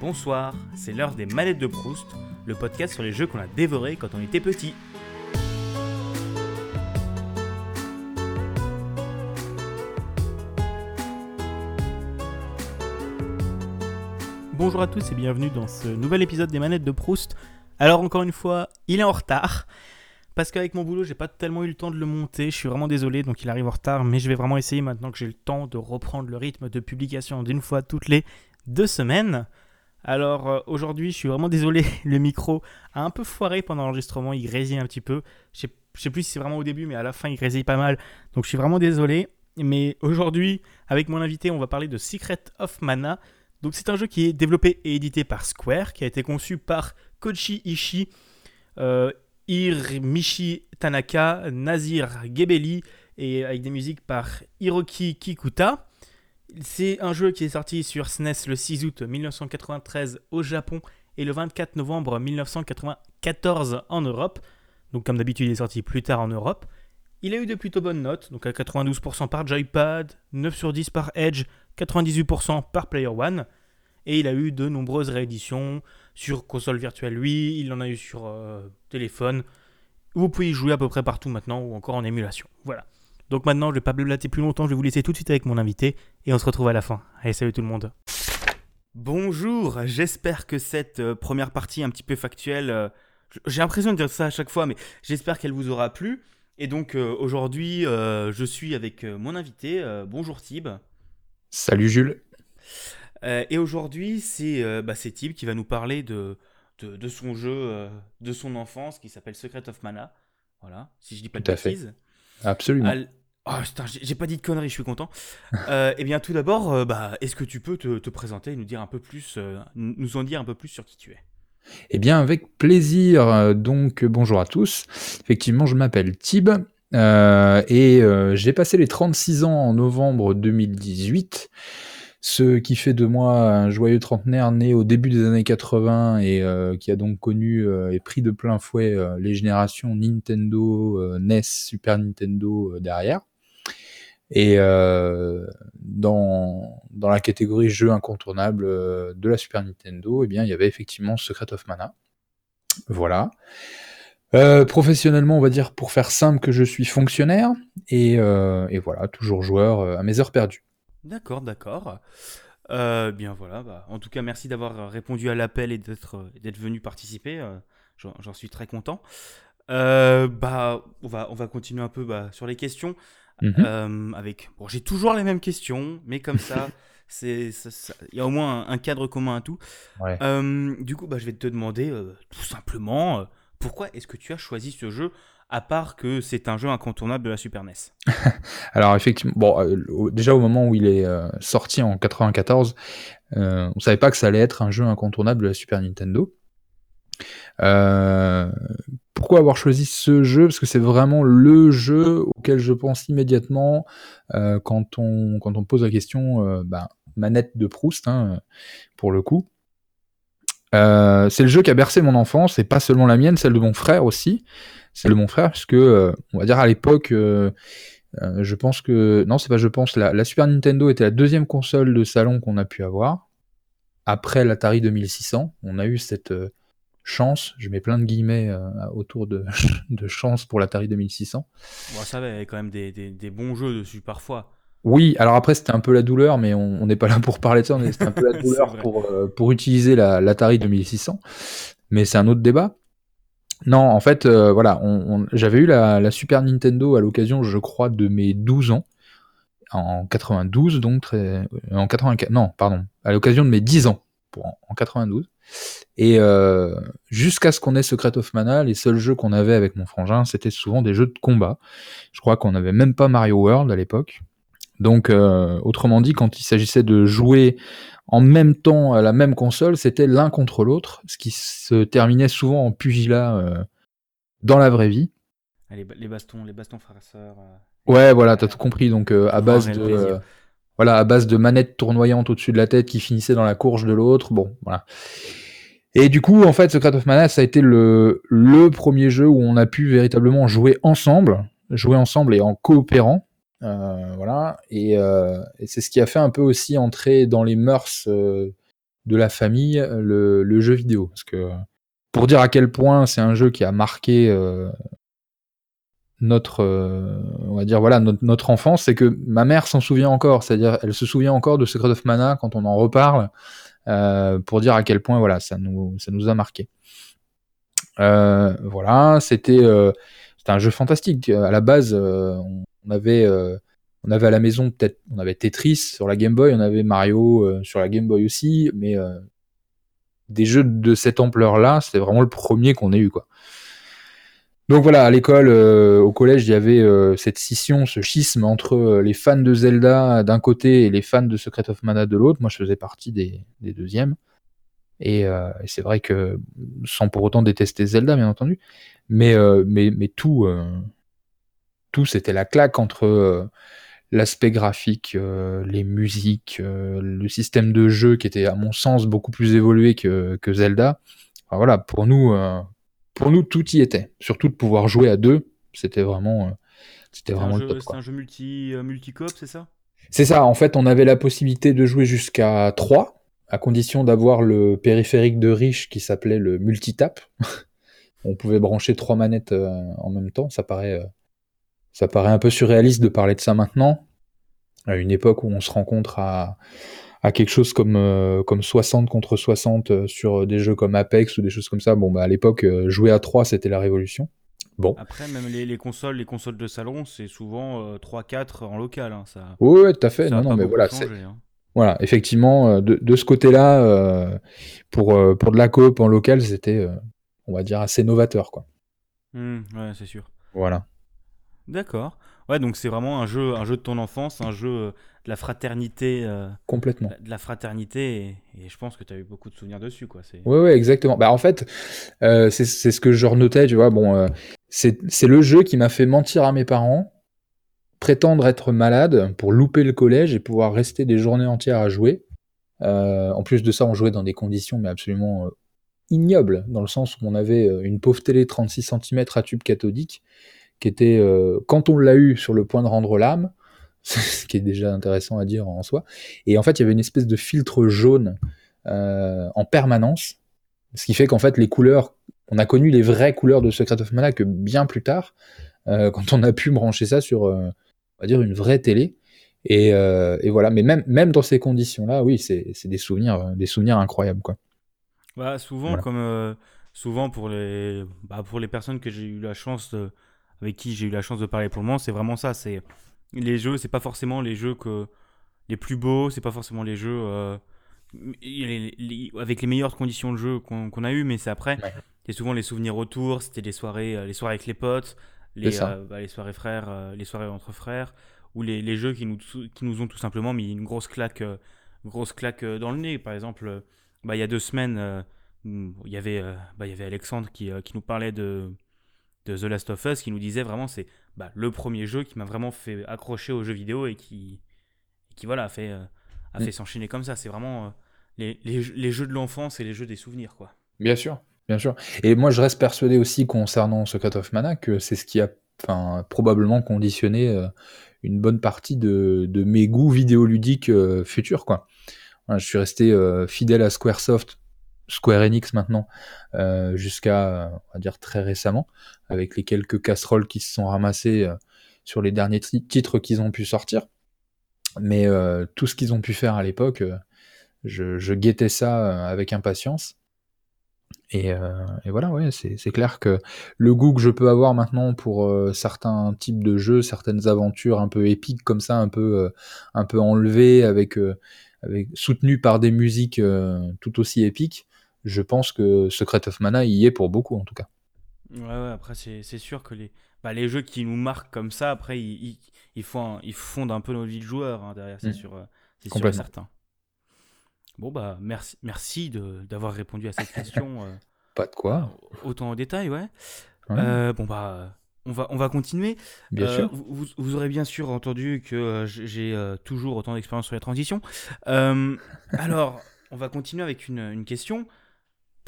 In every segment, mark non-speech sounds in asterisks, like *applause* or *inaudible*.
Bonsoir, c'est l'heure des manettes de Proust, le podcast sur les jeux qu'on a dévorés quand on était petit. Bonjour à tous et bienvenue dans ce nouvel épisode des manettes de Proust. Alors encore une fois, il est en retard. Parce qu'avec mon boulot, j'ai pas tellement eu le temps de le monter. Je suis vraiment désolé, donc il arrive en retard. Mais je vais vraiment essayer maintenant que j'ai le temps de reprendre le rythme de publication d'une fois toutes les deux semaines. Alors euh, aujourd'hui, je suis vraiment désolé, *laughs* le micro a un peu foiré pendant l'enregistrement, il grésille un petit peu. Je sais, sais plus si c'est vraiment au début, mais à la fin, il grésille pas mal. Donc je suis vraiment désolé. Mais aujourd'hui, avec mon invité, on va parler de Secret of Mana. Donc c'est un jeu qui est développé et édité par Square, qui a été conçu par Kochi Ishii, euh, Tanaka, Nazir Gebeli, et avec des musiques par Hiroki Kikuta. C'est un jeu qui est sorti sur SNES le 6 août 1993 au Japon et le 24 novembre 1994 en Europe. Donc comme d'habitude, il est sorti plus tard en Europe. Il a eu de plutôt bonnes notes, donc à 92% par Joypad, 9 sur 10 par Edge, 98% par Player One. Et il a eu de nombreuses rééditions sur console virtuelle, lui, il en a eu sur euh, téléphone. Vous pouvez y jouer à peu près partout maintenant ou encore en émulation. Voilà. Donc maintenant, je ne vais pas blablater plus longtemps, je vais vous laisser tout de suite avec mon invité et on se retrouve à la fin. Allez, salut tout le monde. Bonjour, j'espère que cette euh, première partie un petit peu factuelle, euh, j'ai l'impression de dire ça à chaque fois, mais j'espère qu'elle vous aura plu. Et donc euh, aujourd'hui, je suis avec mon invité. bonjour Tib. Salut Jules. et aujourd'hui, c'est bah, Tib qui va nous parler de, de, son jeu de son enfance qui s'appelle Secret of Mana. Voilà, si je dis pas de bêtises. Absolument. Oh j'ai pas dit de conneries, je suis content. *laughs* euh, eh bien, tout d'abord, euh, bah, est-ce que tu peux te, présenter et nous dire un peu plus, euh, nous en dire un peu plus sur qui tu es? Eh bien, avec plaisir. Donc, bonjour à tous. Effectivement, je m'appelle Tib et j'ai passé les 36 ans en novembre 2018 ce qui fait de moi un joyeux trentenaire né au début des années 80 et qui a donc connu et pris de plein fouet les générations Nintendo, NES, Super Nintendo derrière. Et euh, dans, dans la catégorie jeux incontournables euh, de la Super Nintendo, eh bien, il y avait effectivement Secret of Mana. Voilà. Euh, professionnellement, on va dire pour faire simple que je suis fonctionnaire et, et voilà, toujours joueur à mes heures perdues. D'accord, d'accord. bien voilà. Bah, en tout cas, merci d'avoir répondu à l'appel et d'être d'être venu participer. J'en suis très content. bah, on va on va continuer un peu bah, sur les questions. Mhm. Euh, avec, bon, j'ai toujours les mêmes questions, mais comme ça, *laughs* c'est, il y a au moins un, cadre commun à tout. Euh, du coup, bah, je vais te demander euh, tout simplement, pourquoi est-ce que tu as choisi ce jeu à part que c'est un jeu incontournable de la Super NES *laughs* Alors effectivement, bon, déjà au moment où il est sorti en 94, on savait pas que ça allait être un jeu incontournable de la Super Nintendo. Euh, pourquoi avoir choisi ce jeu? Parce que c'est vraiment le jeu auquel je pense immédiatement euh, quand, on, quand on pose la question euh, bah, manette de Proust, hein, pour le coup. C'est le jeu qui a bercé mon enfance, et pas seulement la mienne, celle de mon frère aussi. Celle de mon frère, puisque, on va dire à l'époque, je pense que... Non, c'est pas je pense, la, la, Super Nintendo était la deuxième console de salon qu'on a pu avoir. Après l'Atari 2600, on a eu cette chance, je mets plein de guillemets euh, autour *laughs* de, chance pour l'Atari 2600. Bon, ça, avait quand même des, bons jeux dessus parfois. Oui, alors après c'était un peu la douleur, mais on n'est pas là pour parler de ça, c'était un peu la *laughs* douleur pour, euh, pour utiliser l'Atari 2600, mais c'est un autre débat. Non, en fait, euh, voilà, j'avais eu la, Super Nintendo à l'occasion, je crois, de mes 12 ans, en 92, donc, en 84, non, pardon, à l'occasion de mes 10 ans, pour, en 92. Et euh, jusqu'à ce qu'on ait Secret of Mana, les seuls jeux qu'on avait avec mon frangin, c'était souvent des jeux de combat. Je crois qu'on n'avait même pas Mario World à l'époque. Donc, euh, autrement dit, quand il s'agissait de jouer en même temps à la même console, c'était l'un contre l'autre, ce qui se terminait souvent en pugilat euh, dans la vraie vie. Ah, les, bastons, les bastons frères sœurs. ouais, voilà, t'as tout compris. Donc, à base de voilà, à base de manettes tournoyantes au-dessus de la tête qui finissaient dans la courge de l'autre. Bon, voilà. Et du coup, en fait, Secret of Mana, ça a été le, le premier jeu où on a pu véritablement jouer ensemble, jouer ensemble et en coopérant. Euh, voilà. Et, euh, et c'est ce qui a fait un peu aussi entrer dans les mœurs euh, de la famille, le, jeu vidéo. Parce que pour dire à quel point c'est un jeu qui a marqué notre, on va dire voilà notre, enfance, c'est que ma mère s'en souvient encore, c'est-à-dire elle se souvient encore de Secret of Mana quand on en reparle, pour dire à quel point voilà ça nous ça nous a marqué. voilà, c'était un jeu fantastique. À la base, avait on avait à la maison peut-être, on avait Tetris sur la Game Boy, on avait Mario euh, sur la Game Boy aussi, mais euh, des jeux de cette ampleur-là, c'était vraiment le premier qu'on ait eu, quoi. Donc voilà, à l'école, euh, au collège, il y avait cette scission, ce schisme entre les fans de Zelda d'un côté et les fans de Secret of Mana de l'autre. Moi, je faisais partie des, deuxièmes. Et, c'est vrai que, sans pour autant détester Zelda, bien entendu, mais tout, tout c'était la claque entre l'aspect graphique, euh, les musiques, euh, le système de jeu qui était à mon sens beaucoup plus évolué que, Zelda. voilà, pour nous, euh, pour nous tout y était. Surtout de pouvoir jouer à deux, c'était vraiment, c'était vraiment le C'est un jeu multi multicoop, c'est ça? C'est ça. En fait, on avait la possibilité de jouer jusqu'à 3 à condition d'avoir le périphérique de riche qui s'appelait le multitap. *laughs* on pouvait brancher trois manettes en même temps. Ça paraît ça paraît un peu surréaliste de parler de ça maintenant, à une époque où on se rencontre à, à quelque chose comme, euh, comme 60 contre 60 euh, sur des jeux comme Apex ou des choses comme ça. Bon, bah, à l'époque, euh, jouer à 3, c'était la révolution. Bon. Après, même les, les, consoles, les consoles de salon, c'est souvent 3-4 en local. Hein, ça, oui, tout à fait. Non, non, mais voilà, hein. voilà, effectivement, de, de ce côté-là, pour, pour de la coop en local, c'était, on va dire, assez novateur, quoi. Mmh, ouais, c'est sûr. Voilà. D'accord. Ouais, donc c'est vraiment un jeu, un jeu de ton enfance, un jeu euh, de la fraternité. Euh, Complètement. De la fraternité, et, je pense que tu as eu beaucoup de souvenirs dessus, quoi. Oui, ouais, exactement. Bah, en fait, euh, c'est ce que je renotais, tu vois. Bon, c'est le jeu qui m'a fait mentir à mes parents, prétendre être malade pour louper le collège et pouvoir rester des journées entières à jouer. en plus de ça, on jouait dans des conditions mais absolument ignobles, dans le sens où on avait une pauvre télé 36 cm à tube cathodique qui était, euh, quand on l'a eu, sur le point de rendre l'âme, *laughs* ce qui est déjà intéressant à dire en soi. Et en fait, il y avait une espèce de filtre jaune euh, en permanence, ce qui fait qu'en fait, les couleurs, on a connu les vraies couleurs de Secret of Mana que bien plus tard, euh, quand on a pu brancher ça sur, on va dire, une vraie télé. Et, et, voilà, mais même, même dans ces conditions-là, oui, c'est des souvenirs, des souvenirs incroyables, quoi. Bah, souvent, comme souvent pour les, bah, pour les personnes que j'ai eu la chance de avec qui j'ai eu la chance de parler pour le moment, c'est vraiment ça. C'est les jeux, c'est pas forcément les jeux que les plus beaux, c'est pas forcément les jeux euh, avec les meilleures conditions de jeu qu'on a eu, mais c'est après. C'est souvent les souvenirs autour. C'était les soirées, euh, les soirées avec les potes, les, euh, bah, les soirées frères, les soirées entre frères, ou les, jeux qui nous, qui nous ont tout simplement mis une grosse claque, grosse claque dans le nez. Par exemple, bah, il y a deux semaines, il y avait, bah, il y avait Alexandre qui, qui nous parlait de de The Last of Us qui nous disait vraiment c'est bah, le premier jeu qui m'a vraiment fait accrocher aux jeux vidéo et qui, qui voilà, a fait, euh, a mm. fait s'enchaîner comme ça. C'est vraiment euh, les, les, les, jeux de l'enfance et les jeux des souvenirs. quoi. Bien sûr, bien sûr. Et moi je reste persuadé aussi concernant Secret of Mana que c'est ce qui a probablement conditionné euh, une bonne partie de, de mes goûts vidéoludiques futurs. Quoi. je suis resté fidèle à Squaresoft Square Enix maintenant, euh, jusqu'à, on va dire, très récemment, avec les quelques casseroles qui se sont ramassées euh, sur les derniers titres qu'ils ont pu sortir. Mais euh, tout ce qu'ils ont pu faire à l'époque, je, guettais ça avec impatience. Et, voilà, ouais, c'est clair que le goût que je peux avoir maintenant pour certains types de jeux, certaines aventures un peu épiques comme ça, un peu, un peu enlevées, avec, avec soutenues par des musiques tout aussi épiques, je pense que Secret of Mana y est pour beaucoup en tout cas. Ouais, ouais après c'est sûr que les, bah, les jeux qui nous marquent comme ça, après ils, ils, font, ils fondent un peu nos vies de joueurs hein, derrière, c'est mm. sûr, euh, sûr certain. Bon bah merci, merci d'avoir répondu à cette question. *laughs* Euh, Pas de quoi. autant en détail, ouais. Euh, bon bah on va, on va continuer. Bien sûr. Vous, vous, aurez bien sûr entendu que j'ai toujours autant d'expérience sur les transitions. alors, on va continuer avec une, une question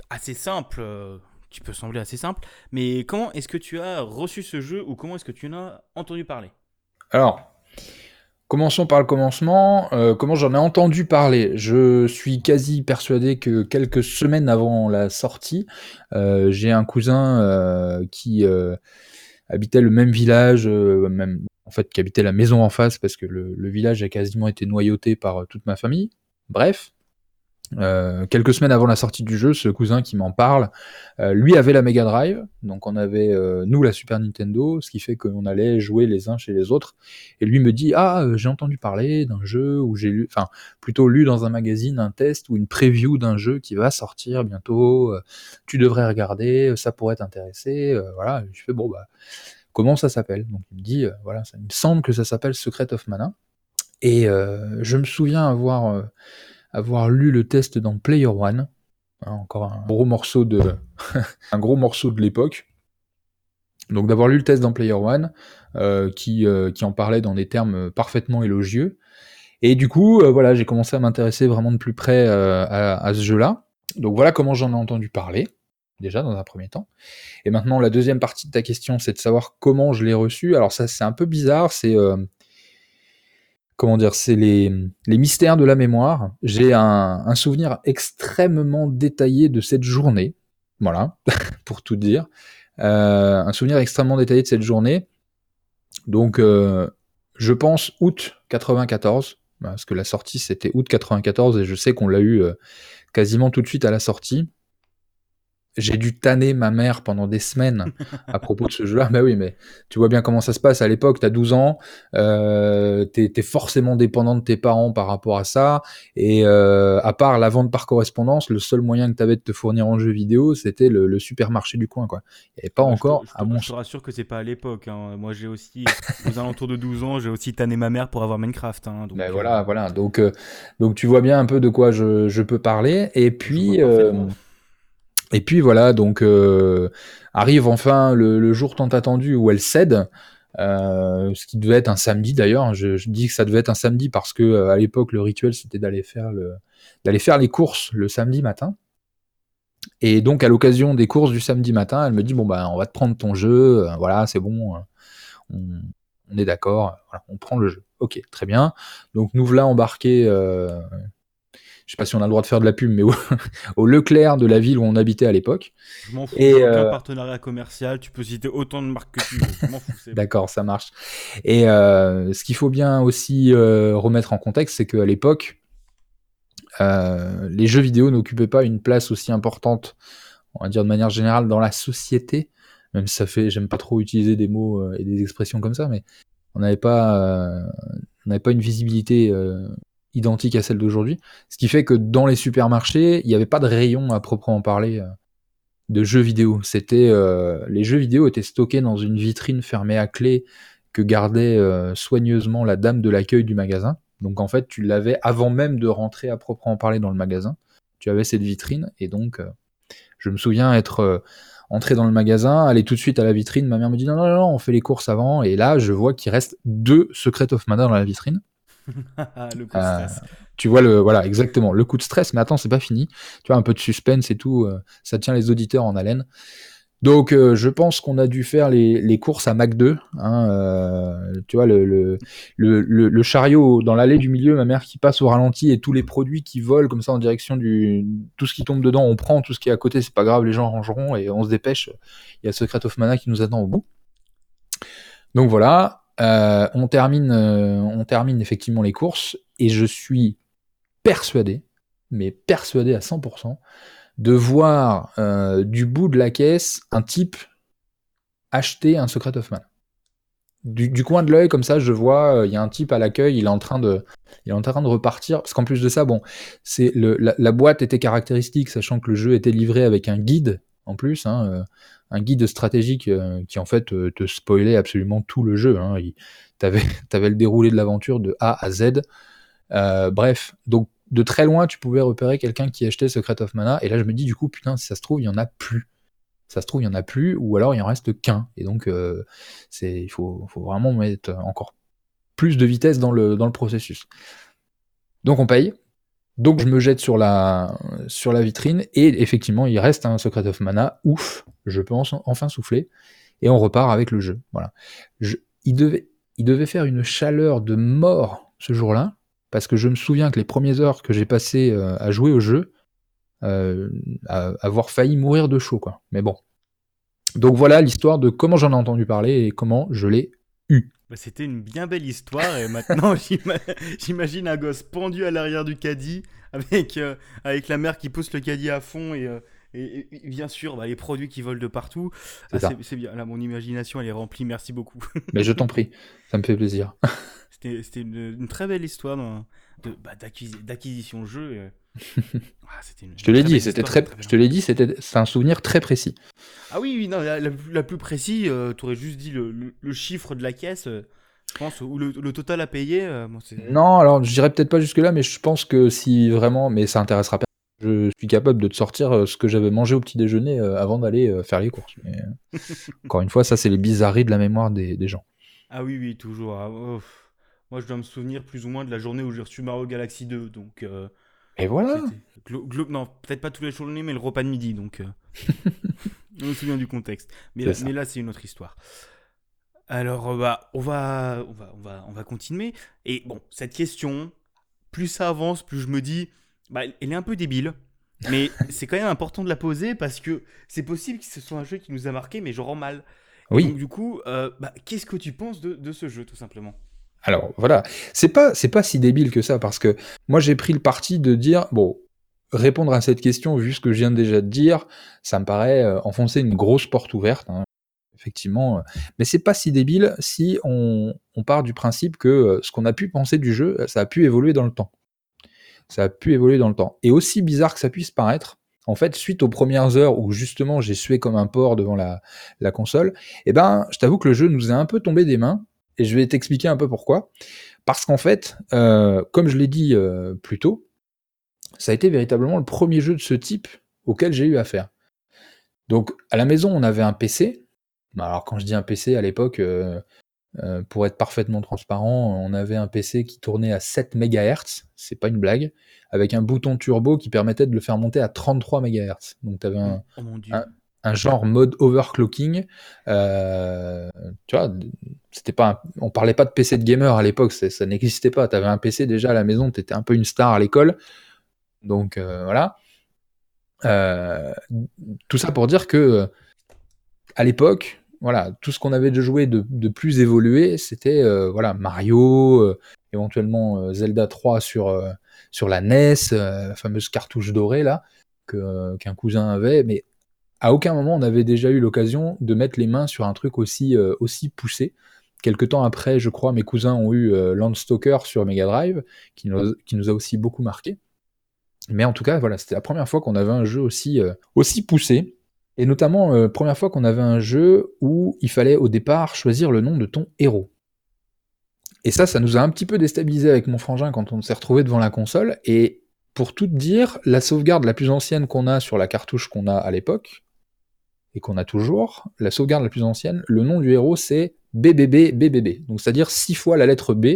assez simple, euh, qui peut sembler assez simple, mais comment est-ce que tu as reçu ce jeu ou comment est-ce que tu en as entendu parler? Alors, Commençons par le commencement. Euh, comment j'en ai entendu parler? Je suis quasi persuadé que quelques semaines avant la sortie, euh, j'ai un cousin qui habitait le même village, même en fait qui habitait la maison en face parce que le village a quasiment été noyauté par toute ma famille. Bref, euh, quelques semaines avant la sortie du jeu, ce cousin qui m'en parle, euh, lui avait la Mega Drive, donc on avait euh, nous la Super Nintendo, ce qui fait qu'on allait jouer les uns chez les autres. Et lui me dit ah j'ai entendu parler d'un jeu où j'ai lu, enfin plutôt lu dans un magazine un test ou une preview d'un jeu qui va sortir bientôt. tu devrais regarder, ça pourrait t'intéresser. voilà, je fais bon bah comment ça s'appelle? Donc il me dit voilà, ça, me semble que ça s'appelle Secret of Mana. Et je me souviens avoir avoir lu le test dans Player One, hein, encore un gros morceau de, *laughs* un gros morceau de l'époque. Donc d'avoir lu le test dans Player One, euh, qui, euh, qui en parlait dans des termes parfaitement élogieux. Et du coup, euh, voilà, j'ai commencé à m'intéresser vraiment de plus près à, à, ce jeu-là. Donc voilà comment j'en ai entendu parler, déjà dans un premier temps. Et maintenant, la deuxième partie de ta question, c'est de savoir comment je l'ai reçu. Alors ça, c'est un peu bizarre, c'est comment dire, c'est les, mystères de la mémoire. J'ai un, souvenir extrêmement détaillé de cette journée. Voilà, *laughs* pour tout dire. Euh, un souvenir extrêmement détaillé de cette journée. Donc, euh, je pense août 94, parce que la sortie c'était août 94 et je sais qu'on l'a eu euh, quasiment tout de suite à la sortie j'ai dû tanner ma mère pendant des semaines à propos de ce jeu-là. Bah oui, mais tu vois bien comment ça se passe à l'époque. T'as 12 ans, euh, t'es es forcément dépendant de tes parents par rapport à ça. Et euh, à part la vente par correspondance, le seul moyen que t'avais de te fournir en jeu vidéo, c'était le, supermarché du coin. Quoi. Il n'y avait pas encore. Je te, à mon... je te rassure que c'est pas à l'époque. Hein. Moi, j'ai aussi, aux alentours de 12 ans, j'ai aussi tanné ma mère pour avoir Minecraft. Hein. Donc, ben voilà, voilà. Donc, euh, donc tu vois bien un peu de quoi je, je peux parler. Et puis. Et puis voilà, donc euh, arrive enfin le, jour tant attendu où elle cède, euh, ce qui devait être un samedi d'ailleurs. Je, dis que ça devait être un samedi parce que euh, à l'époque le rituel c'était d'aller faire le, d'aller faire les courses le samedi matin. Et donc à l'occasion des courses du samedi matin, elle me dit bon bah on va te prendre ton jeu, voilà c'est bon, on, est d'accord, on prend le jeu. Ok, très bien. Donc nous voilà embarqués je sais pas si on a le droit de faire de la pub, mais au, *laughs* Leclerc de la ville où on habitait à l'époque. Je m'en fous, et aucun euh, partenariat commercial, tu peux citer autant de marques que tu veux. *laughs* D'accord, ça marche. Et euh, ce qu'il faut bien aussi euh, remettre en contexte, c'est qu'à l'époque, les jeux vidéo n'occupaient pas une place aussi importante, on va dire de manière générale, dans la société. Même si ça fait, j'aime pas trop utiliser des mots et des expressions comme ça, mais on n'avait pas, on n'avait pas une visibilité identique à celle d'aujourd'hui. Ce qui fait que dans les supermarchés, il n'y avait pas de rayon à proprement parler euh, de jeux vidéo. C'était euh, les jeux vidéo étaient stockés dans une vitrine fermée à clé que gardait euh, soigneusement la dame de l'accueil du magasin. Donc en fait, tu l'avais avant même de rentrer à proprement parler dans le magasin. Tu avais cette vitrine et donc je me souviens être entré dans le magasin, aller tout de suite à la vitrine. Ma mère me dit non non non, on fait les courses avant et là je vois qu'il reste deux Secret of Mana dans la vitrine. *laughs* le coup de euh, stress. tu vois le voilà exactement le coup de stress. Mais attends, c'est pas fini. Tu vois un peu de suspense et tout. Euh, ça tient les auditeurs en haleine. Donc euh, je pense qu'on a dû faire les, courses à Mac 2. Hein, tu vois le, le, le, chariot dans l'allée du milieu, ma mère qui passe au ralenti et tous les produits qui volent comme ça en direction du tout ce qui tombe dedans, on prend tout ce qui est à côté, c'est pas grave, les gens rangeront et on se dépêche. Il y a Secret of Mana qui nous attend au bout. Donc voilà, euh, on, termine, euh, on termine effectivement les courses et je suis persuadé, mais persuadé à 100%, de voir euh, du bout de la caisse un type acheter un Secret of Mana. Du, coin de l'œil comme ça, je vois, il y a un type à l'accueil, il est en train de, il est en train de repartir. Parce qu'en plus de ça, bon, c'est la, boîte était caractéristique, sachant que le jeu était livré avec un guide plus. Hein, un guide stratégique euh, qui en fait euh, te spoilait absolument tout le jeu. Hein. Tu avais, *laughs* le déroulé de l'aventure de A à Z. Euh, bref, donc de très loin, tu pouvais repérer quelqu'un qui achetait Secret of Mana. Et là, je me dis, du coup, putain, si ça se trouve, il y en a plus. Ça se trouve, il y en a plus, ou alors il en reste qu'un. Et donc, c'est, il faut, vraiment mettre encore plus de vitesse dans le processus. Donc, on paye. Donc je me jette sur la, vitrine et effectivement il reste un Secret of Mana, ouf, je pense, enfin soufflé, et on repart avec le jeu. Voilà. il, devait, il devait faire une chaleur de mort ce jour-là, parce que je me souviens que les premières heures que j'ai passées euh, à jouer au jeu, euh, à avoir failli mourir de chaud, quoi. Mais bon. Donc voilà l'histoire de comment j'en ai entendu parler et comment je l'ai eu. Bah, c'était une bien belle histoire et maintenant *laughs* j'imagine un gosse pendu à l'arrière du caddie avec, euh, avec la mère qui pousse le caddie à fond et, et, bien sûr, bah, les produits qui volent de partout. C'est ah, bien. Là, mon imagination, elle est remplie. Merci beaucoup. *laughs* Mais je t'en prie, ça me fait plaisir. C'était une, très belle histoire bah, d'acquisition de jeu. Ah, je te l'ai dit, c'était très, je te l'ai dit, c'était, c'est un souvenir très précis. Ah oui, oui, non, la, plus précis, euh, tu aurais juste dit le, chiffre de la caisse, euh, je pense, ou le, total à payer. Euh, non, alors je dirais peut-être pas jusque là, mais je pense que si vraiment, mais ça intéressera personne je suis capable de te sortir ce que j'avais mangé au petit déjeuner avant d'aller faire les courses. Mais, *laughs* encore une fois, ça, c'est les bizarreries de la mémoire des, gens. Ah oui, oui, toujours. Ah, moi, je dois me souvenir plus ou moins de la journée où j'ai reçu Mario Galaxy 2. Donc, Et voilà Non, peut-être pas tous les journées, mais le repas de midi. Donc, *laughs* on me souvient du contexte. Mais, là, mais là, c'est une autre histoire. Alors, bah, on, va, on, va, on, va, on va continuer. Et bon, cette question, plus ça avance, plus je me dis bah, elle est un peu débile. Mais *laughs* c'est quand même important de la poser parce que c'est possible que ce soit un jeu qui nous a marqué, mais je rends mal. Oui. Donc, du coup, euh, bah, qu'est-ce que tu penses de, ce jeu, tout simplement? Alors, voilà. C'est pas, c'est pas si débile que ça parce que moi, j'ai pris le parti de dire bon, répondre à cette question, vu ce que je viens déjà de dire, ça me paraît euh, enfoncer une grosse porte ouverte. Hein. Effectivement, euh, mais c'est pas si débile si on, on part du principe que ce qu'on a pu penser du jeu, ça a pu évoluer dans le temps ça a pu évoluer dans le temps. Et aussi bizarre que ça puisse paraître, en fait, suite aux premières heures où justement j'ai sué comme un porc devant la, console, eh ben, je t'avoue que le jeu nous est un peu tombé des mains, et je vais t'expliquer un peu pourquoi. Parce qu'en fait, euh, comme je l'ai dit euh, plus tôt, ça a été véritablement le premier jeu de ce type auquel j'ai eu affaire. Donc, à la maison, on avait un PC. Alors, quand je dis un PC, à l'époque, euh, pour être parfaitement transparent, on avait un PC qui tournait à 7 MHz, c'est pas une blague, avec un bouton turbo qui permettait de le faire monter à 33 MHz. Donc tu avais un, oh un, genre mode overclocking. Euh, tu vois, c'était pas on parlait pas de PC de gamer à l'époque, ça n'existait pas. Tu avais un PC déjà à la maison, tu étais un peu une star à l'école. Donc euh, voilà. tout ça pour dire que à l'époque, voilà, tout ce qu'on avait de joué de, plus évolué, c'était euh, voilà Mario, euh, éventuellement euh, Zelda 3 sur, sur la NES, la fameuse cartouche dorée là, qu'un cousin avait, mais à aucun moment on avait déjà eu l'occasion de mettre les mains sur un truc aussi, aussi poussé. Quelque temps après, je crois, mes cousins ont eu Landstalker sur Mega Drive, qui nous, a aussi beaucoup marqué. Mais en tout cas, voilà, c'était la première fois qu'on avait un jeu aussi, aussi poussé. Et notamment, euh, première fois qu'on avait un jeu où il fallait au départ choisir le nom de ton héros. Et ça, ça nous a un petit peu déstabilisé avec mon frangin quand on s'est retrouvé devant la console. Et pour tout dire, la sauvegarde la plus ancienne qu'on a sur la cartouche qu'on a à l'époque, et qu'on a toujours, la sauvegarde la plus ancienne, le nom du héros c'est BBB BBB. Donc c'est-à-dire six fois la lettre B.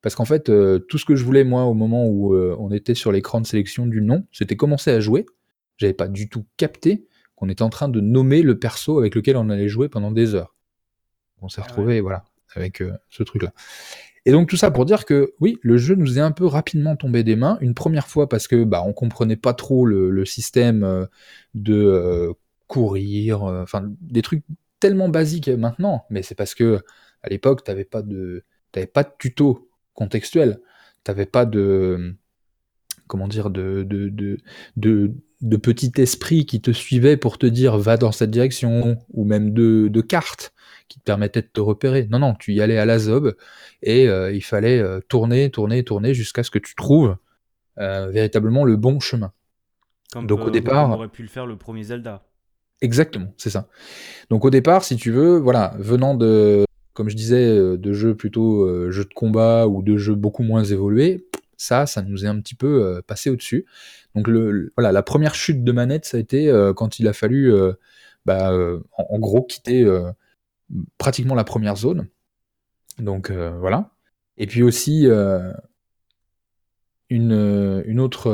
Parce qu'en fait, euh, tout ce que je voulais moi au moment où euh, on était sur l'écran de sélection du nom, c'était commencer à jouer. J'avais pas du tout capté on était en train de nommer le perso avec lequel on allait jouer pendant des heures. On s'est ah retrouvé voilà avec euh, ce truc-là. Et donc tout ça pour dire que oui, le jeu nous est un peu rapidement tombé des mains. Une première fois parce que bah on comprenait pas trop le, système de euh, courir, enfin des trucs tellement basiques maintenant. Mais c'est parce que à l'époque t'avais pas de t'avais pas de tuto contextuel, t'avais pas de comment dire de, de, de, de de petit esprit qui te suivait pour te dire va dans cette direction, ou même de, de cartes qui te permettaient de te repérer. Non, non, tu y allais à la zob et euh, il fallait euh, tourner, tourner, tourner jusqu'à ce que tu trouves euh, véritablement le bon chemin. Donc au départ, on aurait pu le faire le premier Zelda. Exactement, c'est ça. Donc au départ, si tu veux, voilà, venant de, comme je disais, de jeux plutôt jeux de combat ou de jeux beaucoup moins évolués, ça, ça nous est un petit peu passé au-dessus. Donc voilà, la première chute de manette, ça a été euh, quand il a fallu, euh, bah, euh, en, gros, quitter pratiquement la première zone. Donc voilà. Et puis aussi à une autre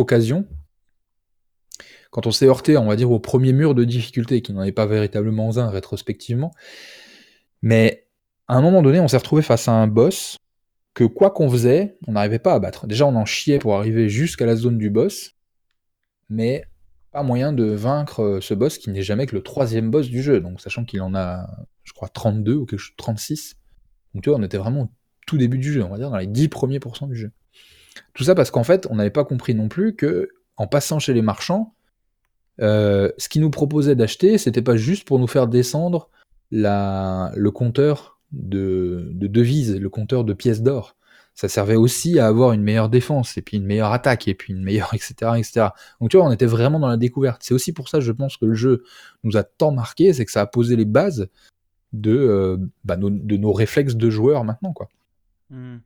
occasion, quand on s'est heurté, on va dire, au premier mur de difficulté, qui n'en est pas véritablement un rétrospectivement, mais à un moment donné, on s'est retrouvé face à un boss que quoi qu'on faisait, on n'arrivait pas à battre. Déjà, on en chiait pour arriver jusqu'à la zone du boss, mais pas moyen de vaincre euh, ce boss qui n'est jamais que le troisième boss du jeu. Donc, sachant qu'il en a, je crois, 32 ou quelque chose, 36. Donc, tu vois, on était vraiment au tout début du jeu, on va dire dans les 10 premiers pourcents du jeu. Tout ça parce qu'en fait, on n'avait pas compris non plus que, en passant chez les marchands, euh, ce qu'ils nous proposaient d'acheter, c'était pas juste pour nous faire descendre la, le compteur de, de devises, le compteur de pièces d'or. Ça servait aussi à avoir une meilleure défense, et puis une meilleure attaque, et puis une meilleure, *laughs* etc., etc. Donc tu vois, on était vraiment dans la découverte. C'est aussi pour ça, je pense, que le jeu nous a tant marqué, c'est que ça a posé les bases de, euh, bah, nos, de nos réflexes de joueurs maintenant, quoi. Mmh.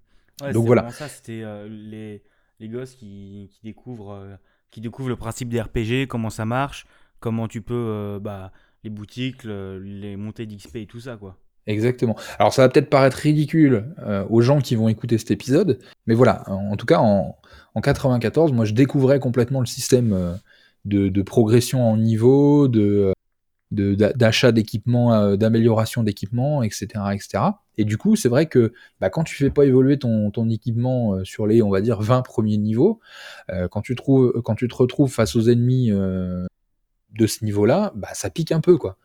Donc voilà. Ça, c'était euh, les, les, gosses qui, qui découvrent, qui découvrent le principe des RPG, comment ça marche, comment tu peux, bah, les boutiques, les montées d'XP et tout ça, quoi. Exactement. Alors ça va peut-être paraître ridicule euh, aux gens qui vont écouter cet épisode, mais voilà, en, tout cas en, en, 94, moi je découvrais complètement le système euh, de, progression en niveau, de d'achat d'équipements, euh, d'amélioration d'équipements, etc., etc. Et du coup, c'est vrai que bah, quand tu fais pas évoluer ton, ton équipement sur les, on va dire, 20 premiers niveaux, quand, tu trouves, quand tu te retrouves face aux ennemis de ce niveau-là, bah, ça pique un peu, quoi.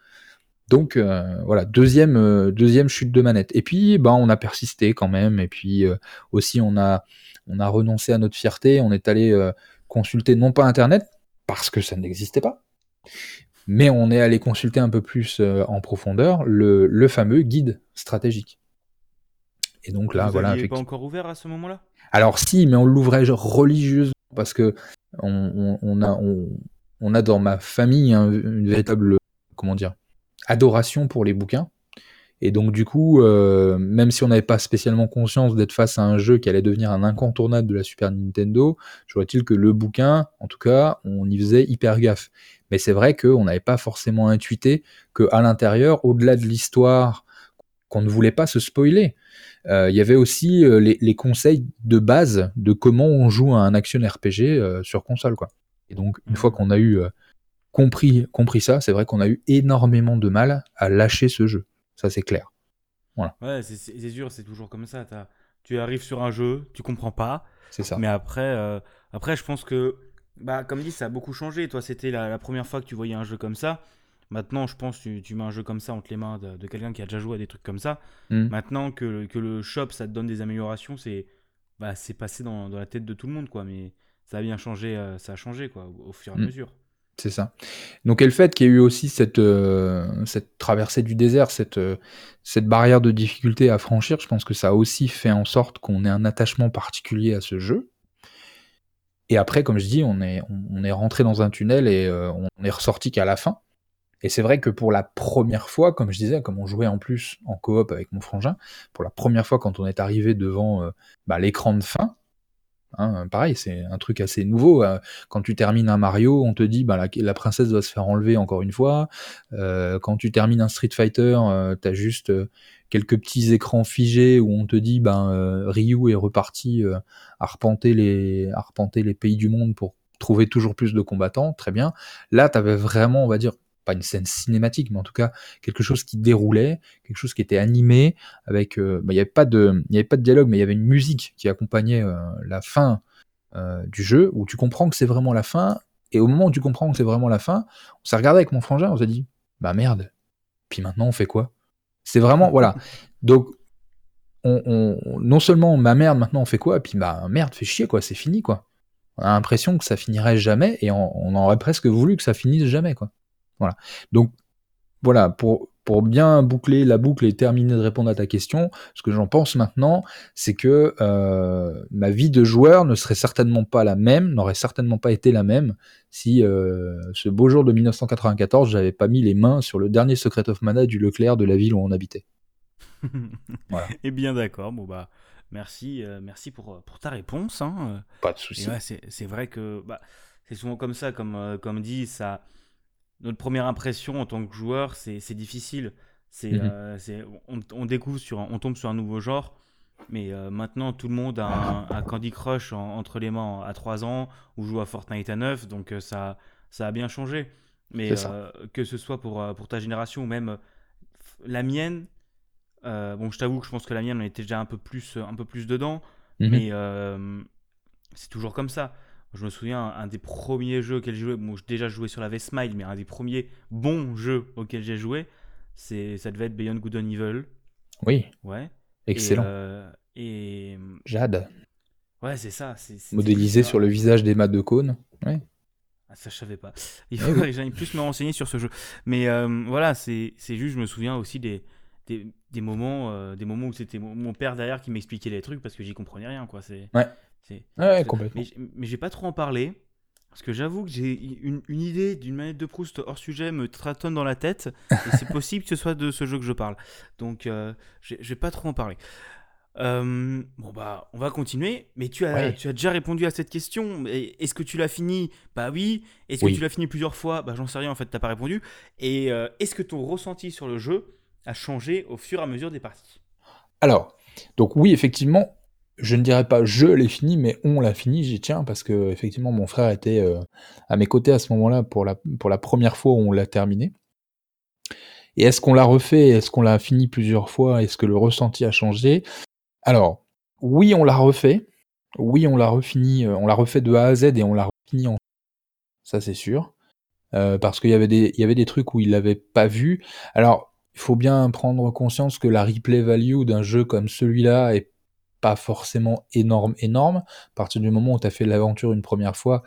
Donc euh, voilà, deuxième, euh, deuxième chute de manette. Et puis bah, on a persisté quand même, et puis euh, aussi on a, on a renoncé à notre fierté, on est allé consulter non pas Internet, parce que ça n'existait pas, mais on est allé consulter un peu plus en profondeur le, le, fameux guide stratégique. Et donc là, Vous voilà. pas encore ouvert à ce moment-là? Alors si, mais on l'ouvrait religieusement, parce que on, on, a, on, a dans ma famille une véritable, comment dire, adoration pour les bouquins. Et donc du coup, euh, même si on n'avait pas spécialement conscience d'être face à un jeu qui allait devenir un incontournable de la Super Nintendo, je vois-t-il que le bouquin, en tout cas, on y faisait hyper gaffe. Mais c'est vrai qu'on n'avait pas forcément intuité qu'à l'intérieur, au-delà de l'histoire, qu'on ne voulait pas se spoiler, euh, il y avait aussi euh, les, conseils de base de comment on joue à un action RPG sur console. Quoi. Et donc, une mmh. fois qu'on a eu compris, compris ça, c'est vrai qu'on a eu énormément de mal à lâcher ce jeu. Ça, c'est clair. Voilà. Ouais, c'est sûr, c'est toujours comme ça. Tu arrives sur un jeu, tu comprends pas. C'est ça. Mais après, euh, après, je pense que, bah, comme dit, ça a beaucoup changé. Toi, c'était la, première fois que tu voyais un jeu comme ça. Maintenant, je pense que tu, mets un jeu comme ça entre les mains de, quelqu'un qui a déjà joué à des trucs comme ça. Hmm. Maintenant que, que, le shop, ça te donne des améliorations, c'est bah, passé dans, dans, la tête de tout le monde, quoi. Mais ça a bien changé, euh, ça a changé, quoi, au, fur et à hmm. mesure. C'est ça. Donc, le fait qu'il y ait eu aussi cette, euh, cette traversée du désert, cette, euh, cette barrière de difficulté à franchir, je pense que ça a aussi fait en sorte qu'on ait un attachement particulier à ce jeu. Et après, comme je dis, on est, on, est rentré dans un tunnel et euh, on est ressorti qu'à la fin. Et c'est vrai que pour la première fois, comme je disais, comme on jouait en plus en coop avec mon frangin, pour la première fois quand on est arrivé devant bah, l'écran de fin, Hein, pareil, c'est un truc assez nouveau. Euh, quand tu termines un Mario, on te dit bah, la, princesse va se faire enlever encore une fois. Euh, quand tu termines un Street Fighter, euh, tu as juste quelques petits écrans figés où on te dit ben Ryu est reparti arpenter les, arpenter les pays du monde pour trouver toujours plus de combattants. Très bien. Là, tu avais vraiment, on va dire, pas une scène cinématique, mais en tout cas quelque chose qui déroulait, quelque chose qui était animé, avec, euh, bah, il n'y avait pas de, dialogue, mais il y avait une musique qui accompagnait euh, la fin euh, du jeu, où tu comprends que c'est vraiment la fin, et au moment où tu comprends que c'est vraiment la fin, on s'est regardé avec mon frangin, on s'est dit, bah merde, puis maintenant on fait quoi? C'est vraiment, voilà. Donc, on, non seulement, ma merde, maintenant on fait quoi, et puis bah merde, fait chier quoi, c'est fini quoi. On a l'impression que ça finirait jamais, et on aurait presque voulu que ça finisse jamais quoi. Voilà. Donc, voilà, pour, pour bien boucler la boucle et terminer de répondre à ta question, ce que j'en pense maintenant, c'est que euh, ma vie de joueur ne serait certainement pas la même, n'aurait certainement pas été la même si euh, ce beau jour de 1994, j'avais pas mis les mains sur le dernier Secret of Mana du Leclerc de la ville où on habitait. *laughs* voilà. Et eh bien d'accord, bon bah merci, euh, merci pour, pour ta réponse. Hein. Pas de souci. c'est vrai que bah, c'est souvent comme ça, comme, comme dit, ça notre première impression en tant que joueur, c'est difficile. C'est, mhm. euh, on, découvre sur, on tombe sur un nouveau genre. Mais euh, maintenant, tout le monde a un, Candy Crush entre les mains à 3 ans ou joue à Fortnite à 9, donc euh, ça, ça a bien changé. Mais que ce soit pour, pour ta génération ou même la mienne, bon, je t'avoue que je pense que la mienne, on était déjà un peu plus, un peu plus dedans. Mhm. Mais c'est toujours comme ça. Je me souviens, un des premiers jeux auxquels j'ai joué, bon, j'ai déjà joué sur la V-Smile, mais un des premiers bons jeux auxquels j'ai joué, c'est, ça devait être Beyond Good and Evil. Oui, Ouais. excellent. Et, euh, et- Jade, ouais, c'est ça. c'est- modélisé sur le visage d'Emma de Cône. Ouais. Ah, ça, je savais pas. *laughs* Il Eh faudrait que j'aille plus me renseigner sur ce jeu. Mais euh, voilà, c'est c'est juste, je me souviens aussi des, des, des moments, euh, des moments où c'était mon, mon père derrière qui m'expliquait les trucs parce que j'y comprenais rien. Quoi. C'est, Ouais. Ouais, complètement. Mais, mais j'ai pas trop en parlé. Parce que j'avoue que j'ai une, une idée d'une manette de Proust hors sujet me tratonne dans la tête. et c'est *laughs* possible que ce soit de ce jeu que je parle. Donc, euh, je vais pas trop en parler. Euh, bon, bah, on va continuer. Mais tu as, Ouais. tu as déjà répondu à cette question. Est-ce que tu l'as fini? Bah oui. Est-ce que tu l'as fini plusieurs fois? Bah, j'en sais rien, en fait, t'as pas répondu. Et euh, est-ce que ton ressenti sur le jeu a changé au fur et à mesure des parties? Alors, donc oui, effectivement, je ne dirais pas je l'ai fini, mais on l'a fini, j'y tiens, parce que effectivement, mon frère était euh, à mes côtés à ce moment-là pour la, première fois où on l'a terminé. Et est-ce qu'on l'a refait? Est-ce qu'on l'a fini plusieurs fois? Est-ce que le ressenti a changé? Alors, oui, on l'a refait. Oui, on l'a refini, euh, on l'a refait de A à Z et on l'a refini en ça c'est sûr. Euh, parce qu'il y avait des, y avait trucs où il l'avait pas vu. Alors, il faut bien prendre conscience que la replay value d'un jeu comme celui-là est pas forcément énorme, énorme. À partir du moment où tu as fait l'aventure une première fois,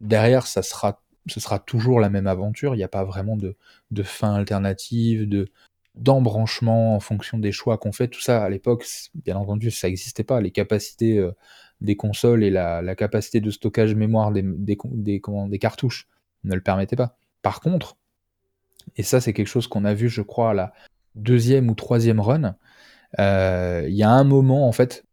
derrière, ça sera, ce sera toujours la même aventure. Il n'y a pas vraiment de, de fin alternative, de d'embranchement en fonction des choix qu'on fait. Tout ça, à l'époque, bien entendu, ça n'existait pas. Les capacités euh, des consoles et la, capacité de stockage mémoire des, des, des, des cartouches ne le permettaient pas. Par contre, et ça c'est quelque chose qu'on a vu, je crois, à la deuxième ou troisième run, il y a un moment, en fait,